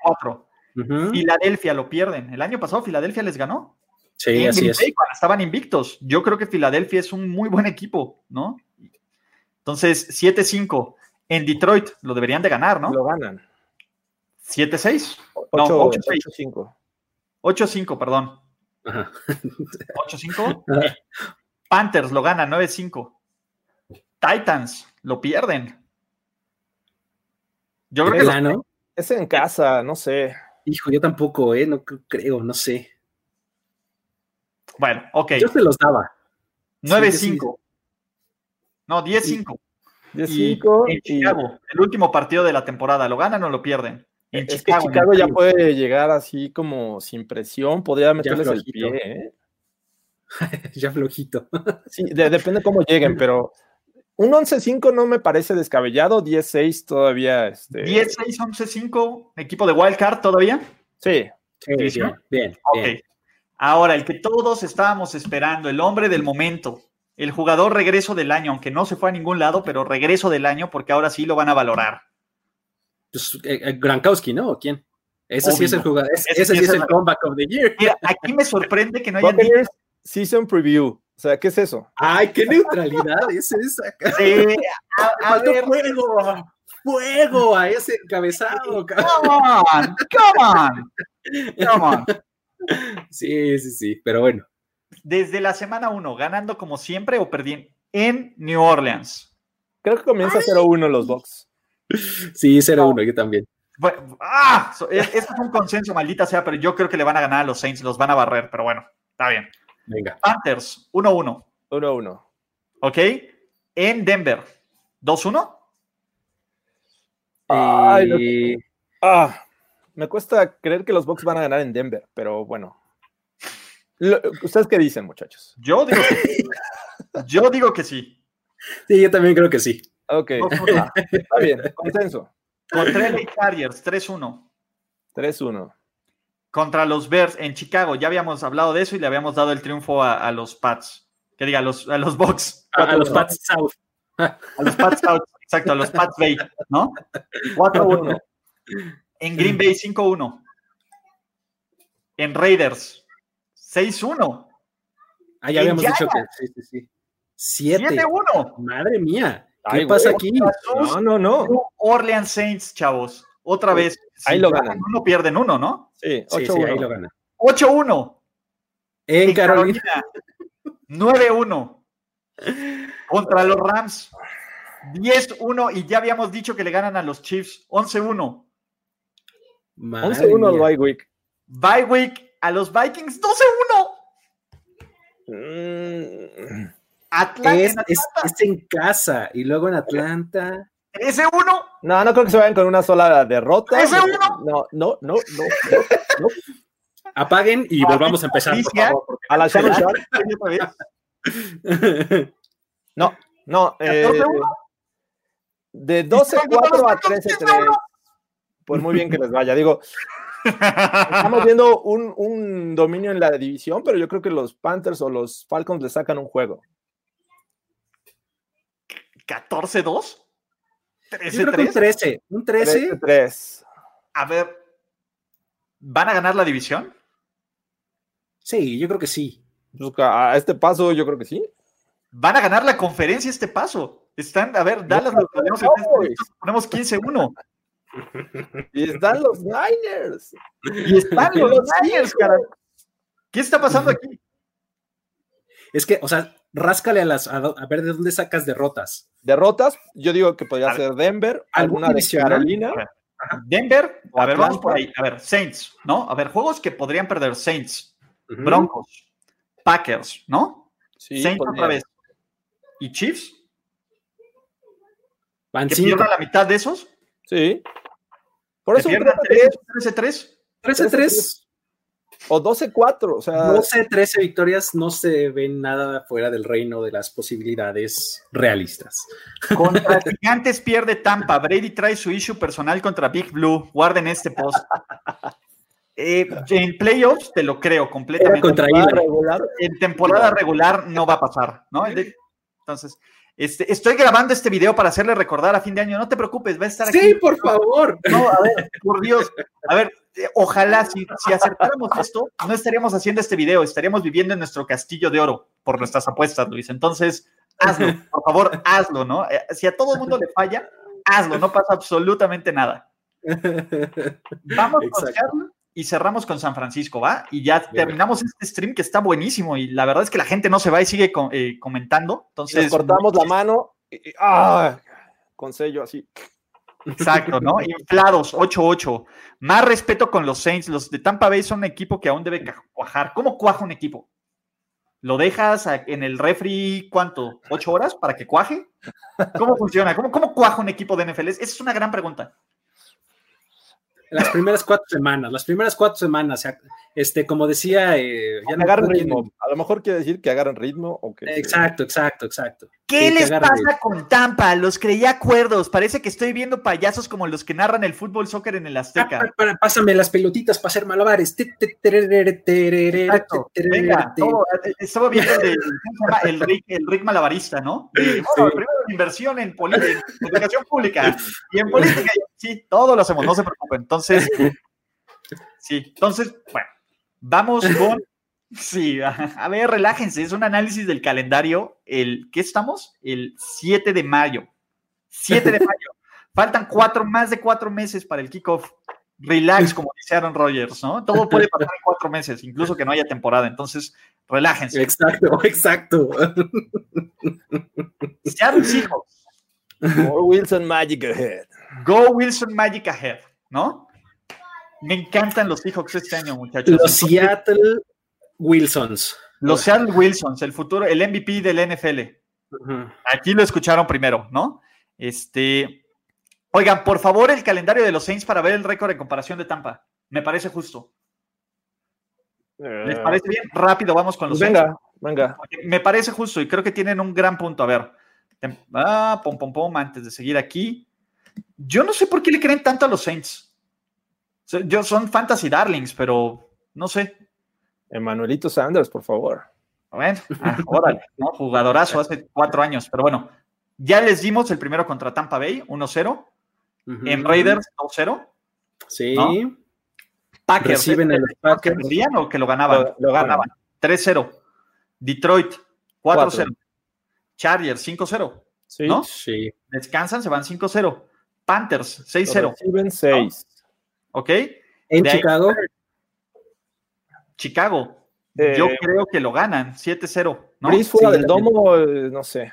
7-4. Filadelfia lo pierden. El año pasado Filadelfia les ganó. Sí, así es. estaban invictos. Yo creo que Filadelfia es un muy buen equipo, ¿no? Entonces, 7-5. En Detroit lo deberían de ganar, ¿no? Lo ganan. 7-6. No, 8-5. 8-5, perdón. 8-5. Panthers lo ganan 9-5. Titans lo pierden. Yo creo que ¿no? Es en casa, no sé. Hijo, yo tampoco, ¿eh? No creo, no sé. Bueno, ok. Yo se los daba. 9-5. No, 10-5. 10-5. En Chicago, el último partido de la temporada, ¿lo ganan o lo pierden? En Chicago, Chicago ya puede llegar así como sin presión, podría meterles el pie, ¿eh? ya flojito. sí, depende cómo lleguen, pero un 11-5 no me parece descabellado, 10-6 todavía. Este... 10-6, 11-5, equipo de Wildcard todavía. Sí. bien, bien, Ahora, el que todos estábamos esperando, el hombre del momento, el jugador regreso del año, aunque no se fue a ningún lado, pero regreso del año porque ahora sí lo van a valorar. Pues eh, eh, Grankowski, ¿no? ¿Quién? Ese sí es el jugador, ese, sí es el comeback of the year. Mira, aquí me sorprende que no hayan dicho... Season Preview. O sea, ¿qué es eso? Ay, qué neutralidad es esa. Sí, a, ver. fuego, fuego a ese encabezado. Come on, come on, come on. Sí, sí, sí, pero bueno. Desde la semana 1, ganando como siempre o perdiendo en New Orleans. Creo que comienza 0-1 los Bucks. Sí, 0-1, yo también. Bueno, ah, esto es un consenso, maldita sea, pero yo creo que le van a ganar a los Saints, los van a barrer, pero bueno, está bien. Venga. Panthers, 1-1. 1-1. Ok. En Denver, 2-1. Ay, ah, me cuesta creer que los Bucks van a ganar en Denver, pero bueno. ¿Ustedes qué dicen, muchachos? Yo digo que sí. Yo digo que sí. Sí, yo también creo que sí. Ok. está bien, consenso. Contra el Chargers, 3-1. 3-1. Contra los Bears en Chicago. Ya habíamos hablado de eso y le habíamos dado el triunfo a, los Pats. Que diga, a los, a los Bucks. A, los Pats South. A los Pats South, exacto, a los Pats Bay, ¿no? 4-1. En Green Bay, 5-1. En Raiders, 6-1. Ah, ya habíamos dicho que sí, sí, sí. 7-1. Madre mía. ¿Qué pasa aquí? No, no, no. Orleans Saints, chavos. Otra vez. Ahí lo ganan. Uno pierden uno, ¿no? Sí, 8 sí, ahí lo ganan. 8-1. En, Carolina. 9-1. Contra los Rams. 10-1 y ya habíamos dicho que le ganan a los Chiefs. 11-1. 11-1 al bye week. Bye week a los Vikings. 12-1. Mm. Atlanta, es, en casa y luego en Atlanta. ¿Ese uno? No, no creo que se vayan con una sola derrota. ¿Ese uno? No, no, no, no, no. Apaguen y volvamos a empezar. Por favor, a la Shannon No, no. Eh, de 12-4 a 13-3. Pues muy bien que les vaya. Digo, estamos viendo un, un dominio en la división, pero yo creo que los Panthers o los Falcons le sacan un juego. 14-2. 13-3. Un 13. 13 A ver, ¿van a ganar la división? Sí, yo creo que sí. Pues, a este paso, yo creo que sí. Van a ganar la conferencia este paso. Están, a ver, Dallas los ponemos, ponemos 15-1. Y están los Niners. Y están los Niners, cara. ¿Qué está pasando aquí? Es que, o sea, ráscale a las a, ver de dónde sacas derrotas. Derrotas, yo digo que podría ser Denver, alguna de Carolina. Denver, a ver, vamos por ahí. A ver, Saints, ¿no? A ver, juegos que podrían perder Saints, Broncos, Packers, ¿no? Sí, Saints otra vez. ¿Y Chiefs? Van ¿Que pierdan la mitad de esos? Sí. Por eso 13-3. 13-3 o 12-4, o sea. 12-13 victorias no se ven nada fuera del reino de las posibilidades realistas. Contra Gigantes pierde Tampa. Brady trae su issue personal contra Big Blue. Guarden este post. Eh, en playoffs te lo creo completamente. En temporada regular no va a pasar, ¿no? Entonces, este, estoy grabando este video para hacerle recordar a fin de año. No te preocupes, va a estar aquí. Sí, por favor. No, a ver, por Dios. A ver, ojalá si, si acertáramos esto, no estaríamos haciendo este video, estaríamos viviendo en nuestro castillo de oro por nuestras apuestas, Luis. Entonces, hazlo, por favor, hazlo, ¿no? Eh, si a todo el mundo le falla, hazlo, no pasa absolutamente nada. Vamos a con y cerramos con San Francisco, ¿va? Y ya terminamos este stream que está buenísimo y la verdad es que la gente no se va y sigue eh, comentando. Entonces, Nos cortamos la mano ¡ah! con sello así. Exacto, ¿no? Inflados, 8-8. Más respeto con los Saints. Los de Tampa Bay son un equipo que aún debe cuajar. ¿Cómo cuaja un equipo? ¿Lo dejas en el refri cuánto? ¿Ocho horas para que cuaje? ¿Cómo funciona? ¿Cómo, cómo cuaja un equipo de NFL? Esa es una gran pregunta las primeras cuatro semanas, las primeras cuatro semanas, este, como decía, eh, ya no agarran ritmo. A lo mejor quiere decir que agarran ritmo o que. Exacto, exacto, exacto. ¿Qué les pasa con Tampa? Los creía acuerdos. Parece que estoy viendo payasos como los que narran el fútbol soccer en el Azteca. Ah, pásame las pelotitas para hacer malabares. Venga, estaba viendo el, el, Rick, el Rick malabarista, ¿no? bueno, primero inversión en, en educación pública y en política. Sí, todo lo hacemos, no se preocupen. Entonces, sí, entonces, bueno, vamos con Sí, a ver, relájense, es un análisis del calendario. El, ¿Qué estamos? El 7 de mayo. 7 de mayo. Faltan cuatro, más de cuatro meses para el kickoff. Relax, como dice Aaron Rodgers, ¿no? Todo puede pasar en cuatro meses, incluso que no haya temporada. Entonces, relájense. Exacto, exacto. Seattle Seahawks. Go Wilson Magic Ahead. Go Wilson Magic Ahead, ¿no? Me encantan los Seahawks este año, muchachos. Los Seattle Wilsons. Los Seattle Wilsons, el futuro, el MVP del NFL. Aquí lo escucharon primero, ¿no? Este. Oigan, por favor, el calendario de los Saints para ver el récord en comparación de Tampa. Me parece justo. ¿Les eh, parece bien? Rápido, vamos con los Venga, venga. Me parece justo y creo que tienen un gran punto. A ver, ah, pom, pom, pom, antes de seguir aquí. Yo no sé por qué le creen tanto a los Saints. Yo son fantasy darlings, pero no sé. Emanuelito Sanders, por favor. Bueno, ah, órale, ¿no? Jugadorazo hace cuatro años, pero bueno, ya les dimos el primero contra Tampa Bay, 1-0. En Raiders, 2-0. Sí. Packers. Reciben el Packers. ¿Perdían o que lo ganaban? Lo, ganaban. 3-0. Detroit, 4-0. Chargers, 5-0. Sí, ¿no? sí. Descansan, se van 5-0. Panthers, 6-0. Reciben 6. ¿Ok? En Chicago. Chicago. Eh, Yo creo que lo ganan, 7-0. ¿no? fuera del domo, eh, no sé.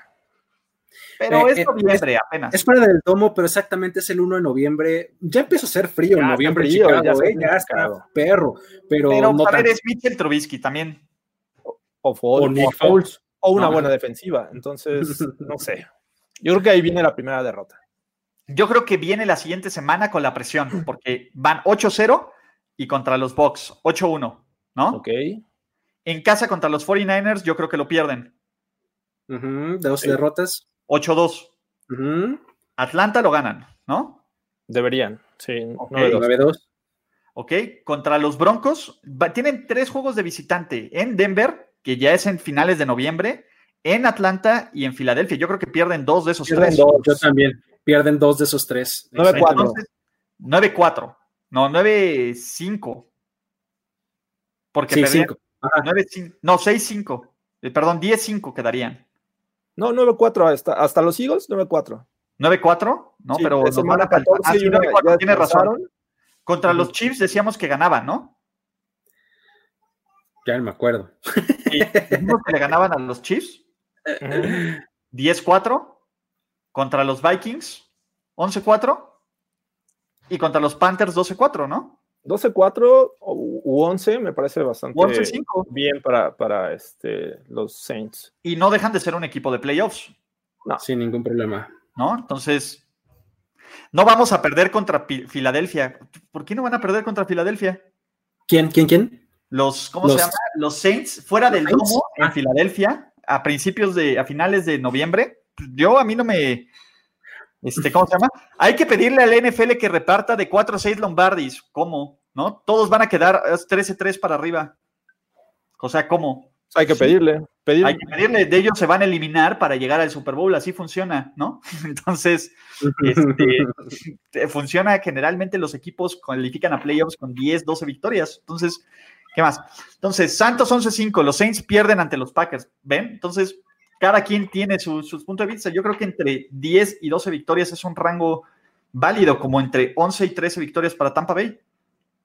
Pero es noviembre apenas. Es fuera del domo, pero exactamente es el 1 de noviembre. Ya empieza a ser frío en noviembre Chicago, ya, ¿eh? ya está perro. Pero, pero no a es Mitchell Trubisky también. O, o, o una buena defensiva. Entonces, no sé. Yo creo que ahí viene la primera derrota. Yo creo que viene la siguiente semana con la presión, porque van 8-0 y contra los Bucks 8-1, ¿no? Ok. En casa contra los 49ers, yo creo que lo pierden. Dos derrotas. 8-2. Atlanta lo ganan, ¿no? Deberían, sí. 9-2. Ok, contra los Broncos, tienen tres juegos de visitante en Denver, que ya es en finales de noviembre, en Atlanta y en Filadelfia. Yo creo que pierden dos de esos tres. Yo también. Pierden dos de esos tres. 9-4. 9-4. No, 9-5. Porque sí, perdían, no, 6-5. Eh, perdón, 10-5 quedarían. No, 9-4 hasta, hasta los Eagles, 9-4. 9-4, no, pero semana 14 ah, sí, 9 -4, tiene razón. Contra los Chiefs decíamos que ganaban, ¿no? Ya no me acuerdo. ¿Y dijimos que le ganaban a los Chiefs? 10-4. Contra los Vikings, 11-4. Y contra los Panthers, 12-4, ¿no? 12-4 u 11 me parece bastante bien para, para este, los Saints. Y no dejan de ser un equipo de playoffs. No. Sin ningún problema. ¿No? Entonces, no vamos a perder contra Filadelfia. ¿Por qué no van a perder contra Filadelfia? ¿Quién? ¿Quién? ¿Quién? Los, ¿cómo se llama? Los Saints fuera del domo en ah. Filadelfia a principios de, a finales de noviembre. Yo a mí no me, este, ¿Cómo se llama? Hay que pedirle al NFL que reparta de 4 a 6 Lombardis. ¿Cómo? ¿No? Todos van a quedar 13-3 para arriba. O sea, ¿cómo? Hay que pedirle, Hay que pedirle. De ellos se van a eliminar para llegar al Super Bowl. Así funciona, ¿no? Entonces, este, funciona generalmente los equipos cualifican a playoffs con 10, 12 victorias. Entonces, ¿qué más? Entonces, Santos 11-5. Los Saints pierden ante los Packers. ¿Ven? Entonces, cada quien tiene sus su puntos de vista. Yo creo que entre 10 y 12 victorias es un rango válido, como entre 11 y 13 victorias para Tampa Bay.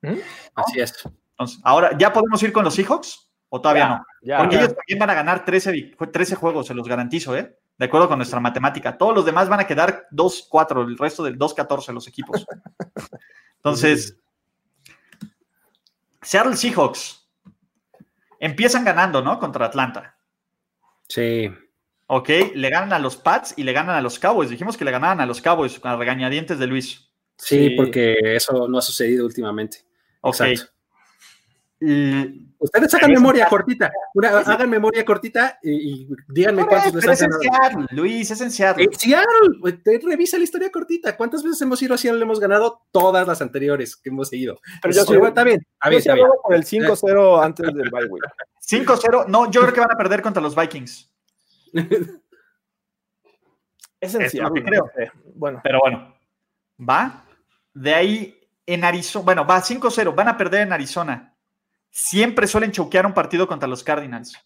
¿Mm? Así es. Entonces, ahora, ¿ya podemos ir con los Seahawks? ¿O todavía no? Porque ellos también van a ganar 13, 13 juegos, se los garantizo, ¿eh? De acuerdo con nuestra matemática. Todos los demás van a quedar 2-4, el resto del 2-14 los equipos. Entonces, Seattle Seahawks empiezan ganando, ¿no? Contra Atlanta. Sí. Ok, le ganan a los Pats y le ganan a los Cowboys. Dijimos que le ganaban a los Cowboys con regañadientes de Luis. Sí, porque eso no ha sucedido últimamente. Exacto. Ustedes sacan memoria cortita, hagan memoria cortita y, díganme cuántos les han ganado. Luis, es en Seattle. En Seattle, revisa la historia cortita. ¿Cuántas veces hemos ido a Seattle? Hemos ganado todas las anteriores que hemos seguido. Pero yo soy, está bien. Está bien, está bien. con el 5-0 antes del bye 5-0, no, yo creo que van a perder contra los Vikings. Es en Seattle, creo. Bueno. Pero bueno, va. De ahí en Arizona, bueno, va 5-0, van a perder en Arizona. Siempre suelen choquear un partido contra los Cardinals.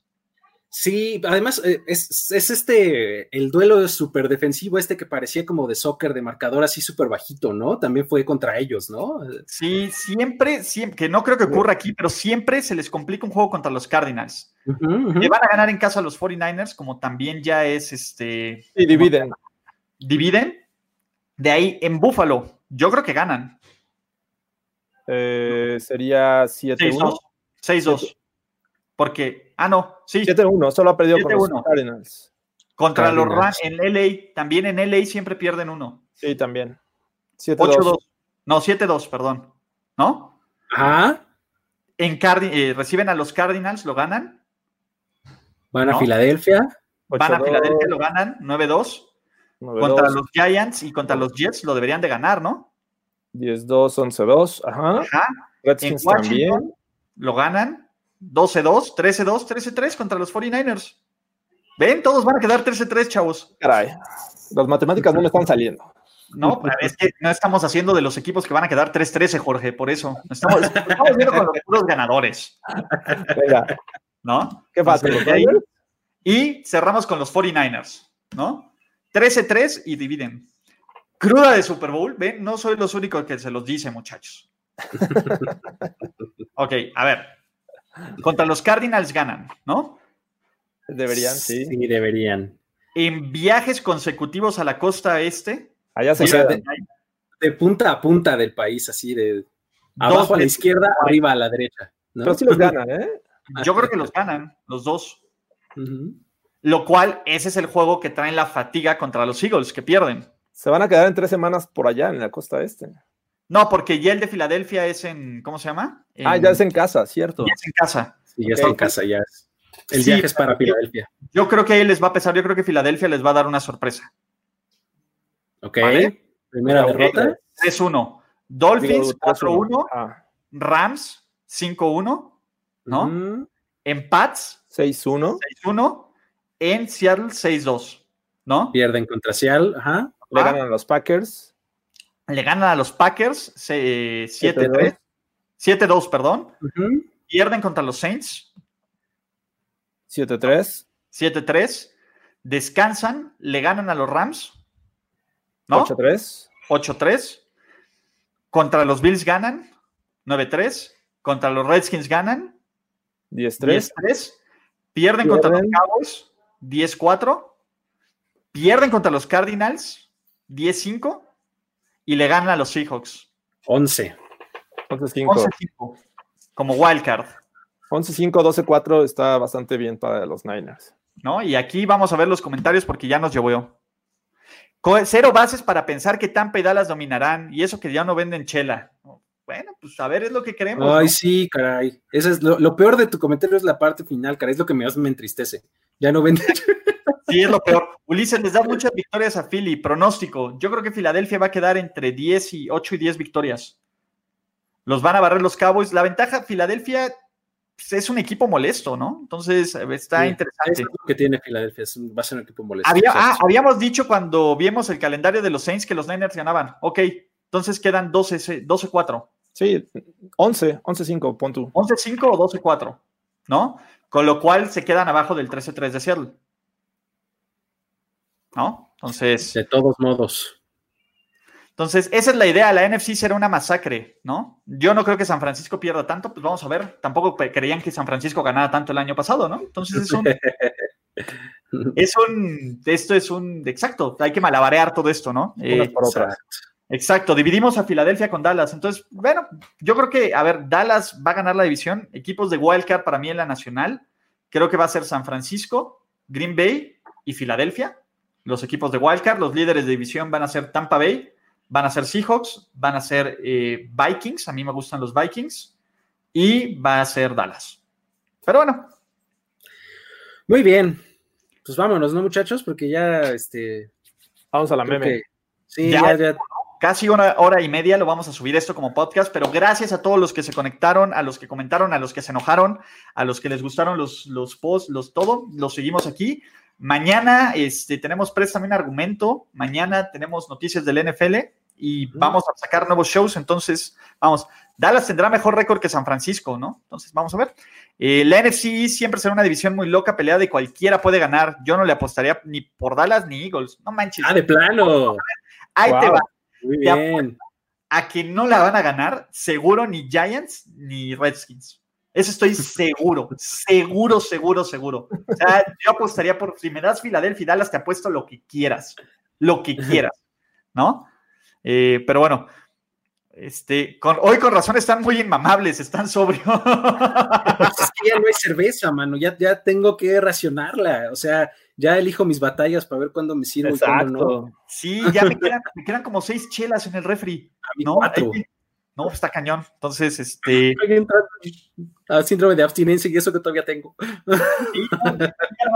Sí, además eh, es, este, el duelo súper defensivo, este que parecía como de soccer, de marcador así súper bajito, ¿no? También fue contra ellos, ¿no? Sí, siempre, siempre, que no creo que ocurra aquí, pero siempre se les complica un juego contra los Cardinals. Que van a ganar en casa a los 49ers, como también ya es este. Sí, dividen. Dividen. De ahí en Buffalo, yo creo que ganan. Eh, sería 7-1. 6-2. Porque, ah, no, sí. 7-1, solo ha perdido con los Cardinals. Contra los Rams en LA, también en LA siempre pierden uno. Sí, también. 8-2. No, 7-2, perdón. ¿No? Ajá. En eh, reciben a los Cardinals, lo ganan. Van a Filadelfia. Van a Filadelfia, lo ganan, 9-2. Contra los Giants y contra los Jets lo deberían de ganar, ¿no? 10-2, 11-2, ajá. Ajá. en también. Lo ganan, 12-2, 13-2, 13-3 contra los 49ers. ¿Ven? Todos van a quedar 13-3, chavos. Caray, las matemáticas no me están saliendo. No, es que no estamos haciendo de los equipos que van a quedar 3-13, Jorge, por eso. Estamos, estamos viendo con los puros ganadores. Venga. ¿No? ¿Qué pasa? Y cerramos con los 49ers, ¿no? 13-3 y dividen. Cruda de Super Bowl, ¿ven? No soy los únicos que se los dice, muchachos. ok, a ver. Contra los Cardinals ganan, ¿no? Deberían, sí. Sí, deberían. En viajes consecutivos a la costa este. Allá se de, punta a punta del país, así de abajo a la izquierda, arriba a la derecha. Pero sí los ganan, ¿eh? Yo creo que los ganan, los dos. Lo cual, ese es el juego que traen la fatiga contra los Eagles, que pierden. Se van a quedar en tres semanas por allá, en la costa este. No, porque ya el de Filadelfia es en, ¿cómo se llama? ah, ya es en casa, cierto. Ya es en casa. Sí, ya está en casa, ya es. El viaje es para Filadelfia. Yo creo que ahí les va a pesar, yo creo que Filadelfia les va a dar una sorpresa. Ok. Primera derrota. 3-1. Dolphins 4-1. Ah. Rams 5-1. ¿No? En Pats 6-1. 6-1. En Seattle 6-2. ¿No? Pierden contra Seattle. Ajá. Le ganan a los Packers. Le ganan a los Packers 7-3. 7-2, perdón. Pierden contra los Saints. 7-3. 7-3. Descansan, le ganan a los Rams. ¿No? 8-3. 8-3. Contra los Bills ganan. 9-3. Contra los Redskins ganan. 10-3. 10-3. Pierden, contra los Cowboys. 10-4. Pierden contra los Cardinals. 10-5. Y le ganan a los Seahawks. 11. 11-5. Como wildcard. 11-5, 12-4 está bastante bien para los Niners. ¿No? Y aquí vamos a ver los comentarios porque ya nos llevó. Cero bases para pensar que Tampa y Dallas dominarán y eso que ya no venden chela. Bueno, pues a ver, es lo que queremos. Ay, sí, caray. Eso es lo, peor de tu comentario es la parte final, caray. Es lo que más me entristece. Ya no venden. Sí, es lo peor. Ulises les da muchas victorias a Philly. Pronóstico. Yo creo que Filadelfia va a quedar entre 10 y 8 y 10 victorias. Los van a barrer los Cowboys. La ventaja, Filadelfia pues, es un equipo molesto, ¿no? Entonces eh, está interesante. Es lo que tiene Filadelfia, va a ser un equipo molesto. ah, habíamos dicho cuando vimos el calendario de los Saints que los Niners ganaban. Ok, entonces quedan 12-4. Sí, 11, 11-5, pon tú. 11-5 o 12-4, ¿no? Con lo cual se quedan abajo del 13-3 de Seattle. ¿No? Entonces. De todos modos. Entonces, esa es la idea. La NFC será una masacre, ¿no? Yo no creo que San Francisco pierda tanto, pues vamos a ver. Tampoco creían que San Francisco ganara tanto el año pasado, ¿no? Entonces es un. es un. Esto es un. Exacto, hay que malabarear todo esto, ¿no? Eh, exacto, dividimos a Filadelfia con Dallas. Entonces, bueno, yo creo que, a ver, Dallas va a ganar la división. Equipos de Wildcard para mí en la nacional. Creo que va a ser San Francisco, Green Bay y Filadelfia. Los equipos de Wildcard, los líderes de división van a ser Tampa Bay Van a ser Seahawks, van a ser eh, Vikings, a mí me gustan los Vikings, y va a ser Dallas. Pero bueno. Muy bien. Pues vámonos, ¿no, muchachos? Porque ya, este... Vamos a la meme. sí, ya, Casi una hora y media lo vamos a subir esto como podcast, pero gracias a todos los que se conectaron, a los que comentaron, a los que se enojaron, a los que les gustaron los, los posts, los todo, los seguimos aquí. Mañana este, tenemos Préstame un argumento. Mañana tenemos noticias del NFL y vamos a sacar nuevos shows. Entonces, vamos, Dallas tendrá mejor récord que San Francisco, ¿no? Entonces, vamos a ver. Eh, la NFC siempre será una división muy loca, peleada y cualquiera puede ganar. Yo no le apostaría ni por Dallas ni Eagles. No manches. Ah, de plano. Ahí te va. Muy bien. A que no la van a ganar, seguro ni Giants ni Redskins. Eso estoy seguro, seguro, seguro, seguro. O sea, yo apostaría por, si me das Filadelfia y Dallas, te apuesto lo que quieras, lo que quieras, ¿no? Eh, pero bueno, este, con, hoy con razón están muy inmamables, están sobrios. es que ya no hay cerveza, mano, ya, ya tengo que racionarla, o sea, ya elijo mis batallas para ver cuándo me sirve y cuándo no. Sí, ya me quedan, me quedan, como seis chelas en el refri, ¿no? No, está cañón. Entonces, este. A síndrome de abstinencia y eso que todavía tengo. Sí,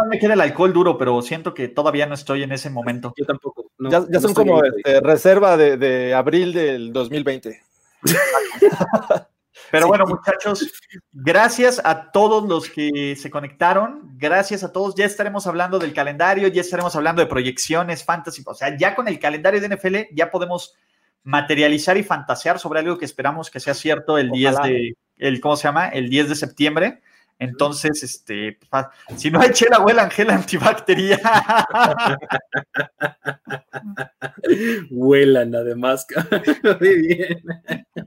me queda el alcohol duro, pero siento que todavía no estoy en ese momento. Yo tampoco. ya, son como este, reserva de, de, abril del 2020. Pero bueno, muchachos, gracias a todos los que se conectaron, gracias a todos. Ya estaremos hablando del calendario, ya estaremos hablando de proyecciones, fantasy, o sea, ya con el calendario de NFL ya podemos materializar y fantasear sobre algo que esperamos que sea cierto el 10 de el ¿cómo se llama? El 10 de septiembre. Entonces, este, si no hay chela, huele Angela antibacteria. Huelan, además. Muy bien.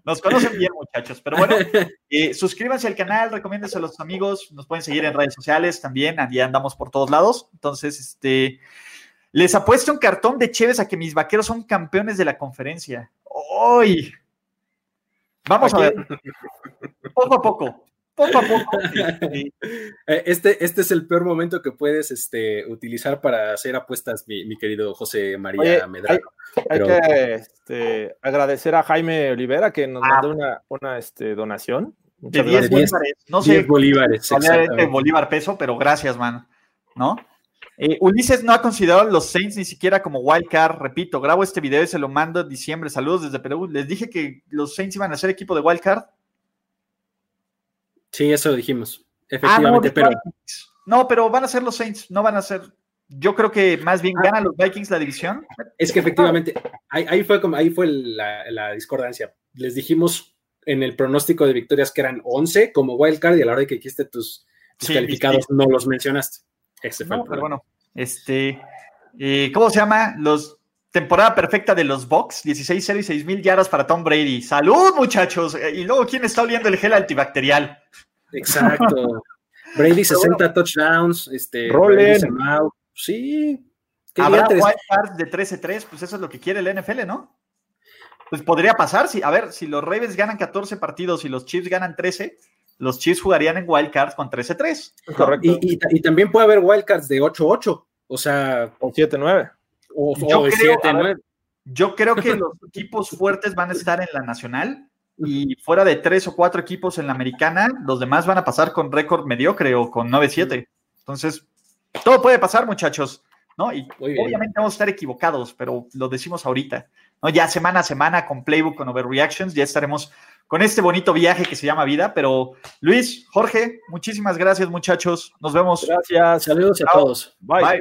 Nos conocen bien, muchachos. Pero bueno, eh, suscríbanse al canal, recomiéndense a los amigos. Nos pueden seguir en redes sociales también. Allí andamos por todos lados. Entonces, este, les apuesto un cartón de Chévez a que mis vaqueros son campeones de la conferencia. ¡Hoy! Vamos a ver. Poco a poco poco a poco. Eh, este, este es el peor momento que puedes este, utilizar para hacer apuestas, mi, querido José María Medrano. Hay, que este, agradecer a Jaime Olivera que nos ah. mandó una, una este, donación. De 10 bolívares. No sé. 10 bolívares. bolívar peso, pero gracias, man. ¿No? Eh, Ulises no ha considerado a los Saints ni siquiera como wild card. Repito, grabo este video y se lo mando en diciembre. Saludos desde Perú. Les dije que los Saints iban a ser equipo de wild card. Sí, eso lo dijimos. Efectivamente, ah, no, pero. No, pero van a ser los Saints, no van a ser. Yo creo que más bien ah. ganan los Vikings la división. Es que efectivamente, ahí, fue como ahí fue la, discordancia. Les dijimos en el pronóstico de victorias que eran 11 como wildcard y a la hora de que hiciste tus, calificados no los mencionaste. Ese fue el pero bueno, este, eh, ¿cómo se llama? Los temporada perfecta de los Bucks, 16-0 y 6 mil yardas para Tom Brady. ¡Salud, muchachos! Y luego, ¿quién está oliendo el gel antibacterial? Exacto. Brady 60 touchdowns, este, Sí. Habrá wild de 13-3, pues eso es lo que quiere el NFL, ¿no? Pues podría pasar, si, a ver, si los Ravens ganan 14 partidos y los Chiefs ganan 13, los Chiefs jugarían en wildcards con 13-3. Correcto. Y, y, también puede haber wildcards de 8-8, o sea... O 7-9. O, yo, creo, yo creo que los equipos fuertes van a estar en la nacional y fuera de tres o cuatro equipos en la americana, los demás van a pasar con récord mediocre o con 9-7. Entonces, todo puede pasar, muchachos, ¿no? Y obviamente vamos a estar equivocados, pero lo decimos ahorita, ¿no? Ya semana a semana con Playbook, con Overreactions, ya estaremos con este bonito viaje que se llama vida. Pero Luis, Jorge, muchísimas gracias, muchachos. Nos vemos. Gracias. Saludos a todos. Bye.